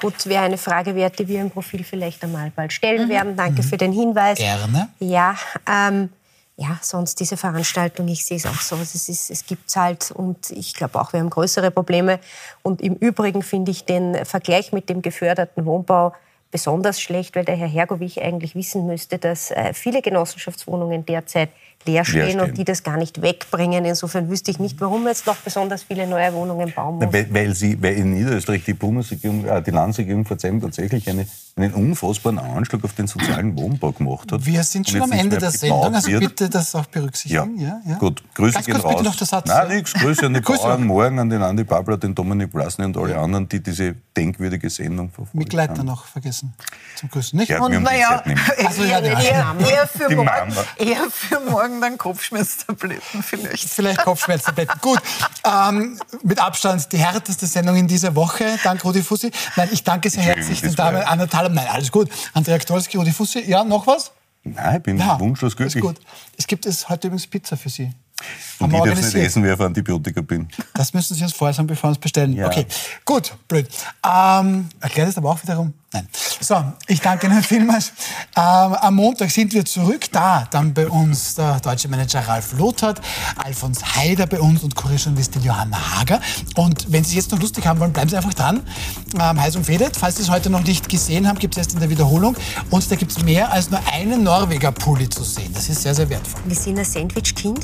D: Gut, wäre eine Frage wert, die wir im Profil vielleicht einmal bald stellen mhm. werden. Danke mhm. für den Hinweis.
A: Gerne.
D: Ja, ähm, ja, sonst diese Veranstaltung, ich sehe es auch so. Es, ist, es gibt es halt und ich glaube auch, wir haben größere Probleme. Und im Übrigen finde ich den Vergleich mit dem geförderten Wohnbau besonders schlecht, weil der Herr Hergovich eigentlich wissen müsste, dass äh, viele Genossenschaftswohnungen derzeit leer stehen, stehen, und die das gar nicht wegbringen. Insofern wüsste ich nicht, warum jetzt noch besonders viele neue Wohnungen bauen muss.
B: Weil, weil, sie, weil in Niederösterreich die Bundesregierung, äh, die Landesregierung vor allem tatsächlich eine, einen unfassbaren Anschlag auf den sozialen Wohnbau gemacht hat.
A: Wir sind schon am Ende der Sendung, also bitte das auch berücksichtigen.
B: Ja, ja, ja. gut. Grüße Ganz
A: kurz
B: raus.
A: bitte noch der Satz.
B: Nein, nichts. Grüße an die Bauern, morgen an den Andi Babler, den Dominik Blasny und alle anderen, die diese denkwürdige Sendung
A: verfolgen. Mitleiter noch vergessen zum Grüßen, nicht?
E: Ja, und naja, also, ja, eher, eher, für morgen, eher für morgen dann Kopfschmerzen Kopfschmerztabletten vielleicht.
A: Vielleicht Kopfschmerztabletten. Gut. Ähm, mit Abstand die härteste Sendung in dieser Woche. Dank Rudi Fussi. Nein, ich danke sehr herzlich den Damen Anna Thalem. Nein, alles gut. Andrea Ktolski, Rudi Fussi. Ja, noch was?
B: Nein, ich bin ja, wunschlos glücklich.
A: Ist gut. Es gibt es heute übrigens Pizza für Sie.
B: Und ich darf nicht essen, wer auf Antibiotika bin.
A: Das müssen Sie uns vorher sagen, bevor wir uns bestellen. Ja. Okay, gut, blöd. Ähm, erklärt es aber auch wiederum. Nein. So, ich danke Ihnen vielmals. Ähm, am Montag sind wir zurück. Da dann bei uns der deutsche Manager Ralf Lothart, Alfons Heider bei uns und Kurierjournalistin Johanna Hager. Und wenn Sie es jetzt noch lustig haben wollen, bleiben Sie einfach dran. Ähm, heiß umfädet. Falls Sie es heute noch nicht gesehen haben, gibt es erst in der Wiederholung. Und da gibt es mehr als nur einen Norweger-Pulli zu sehen. Das ist sehr, sehr wertvoll.
D: Wir sind ein Sandwich-Kind.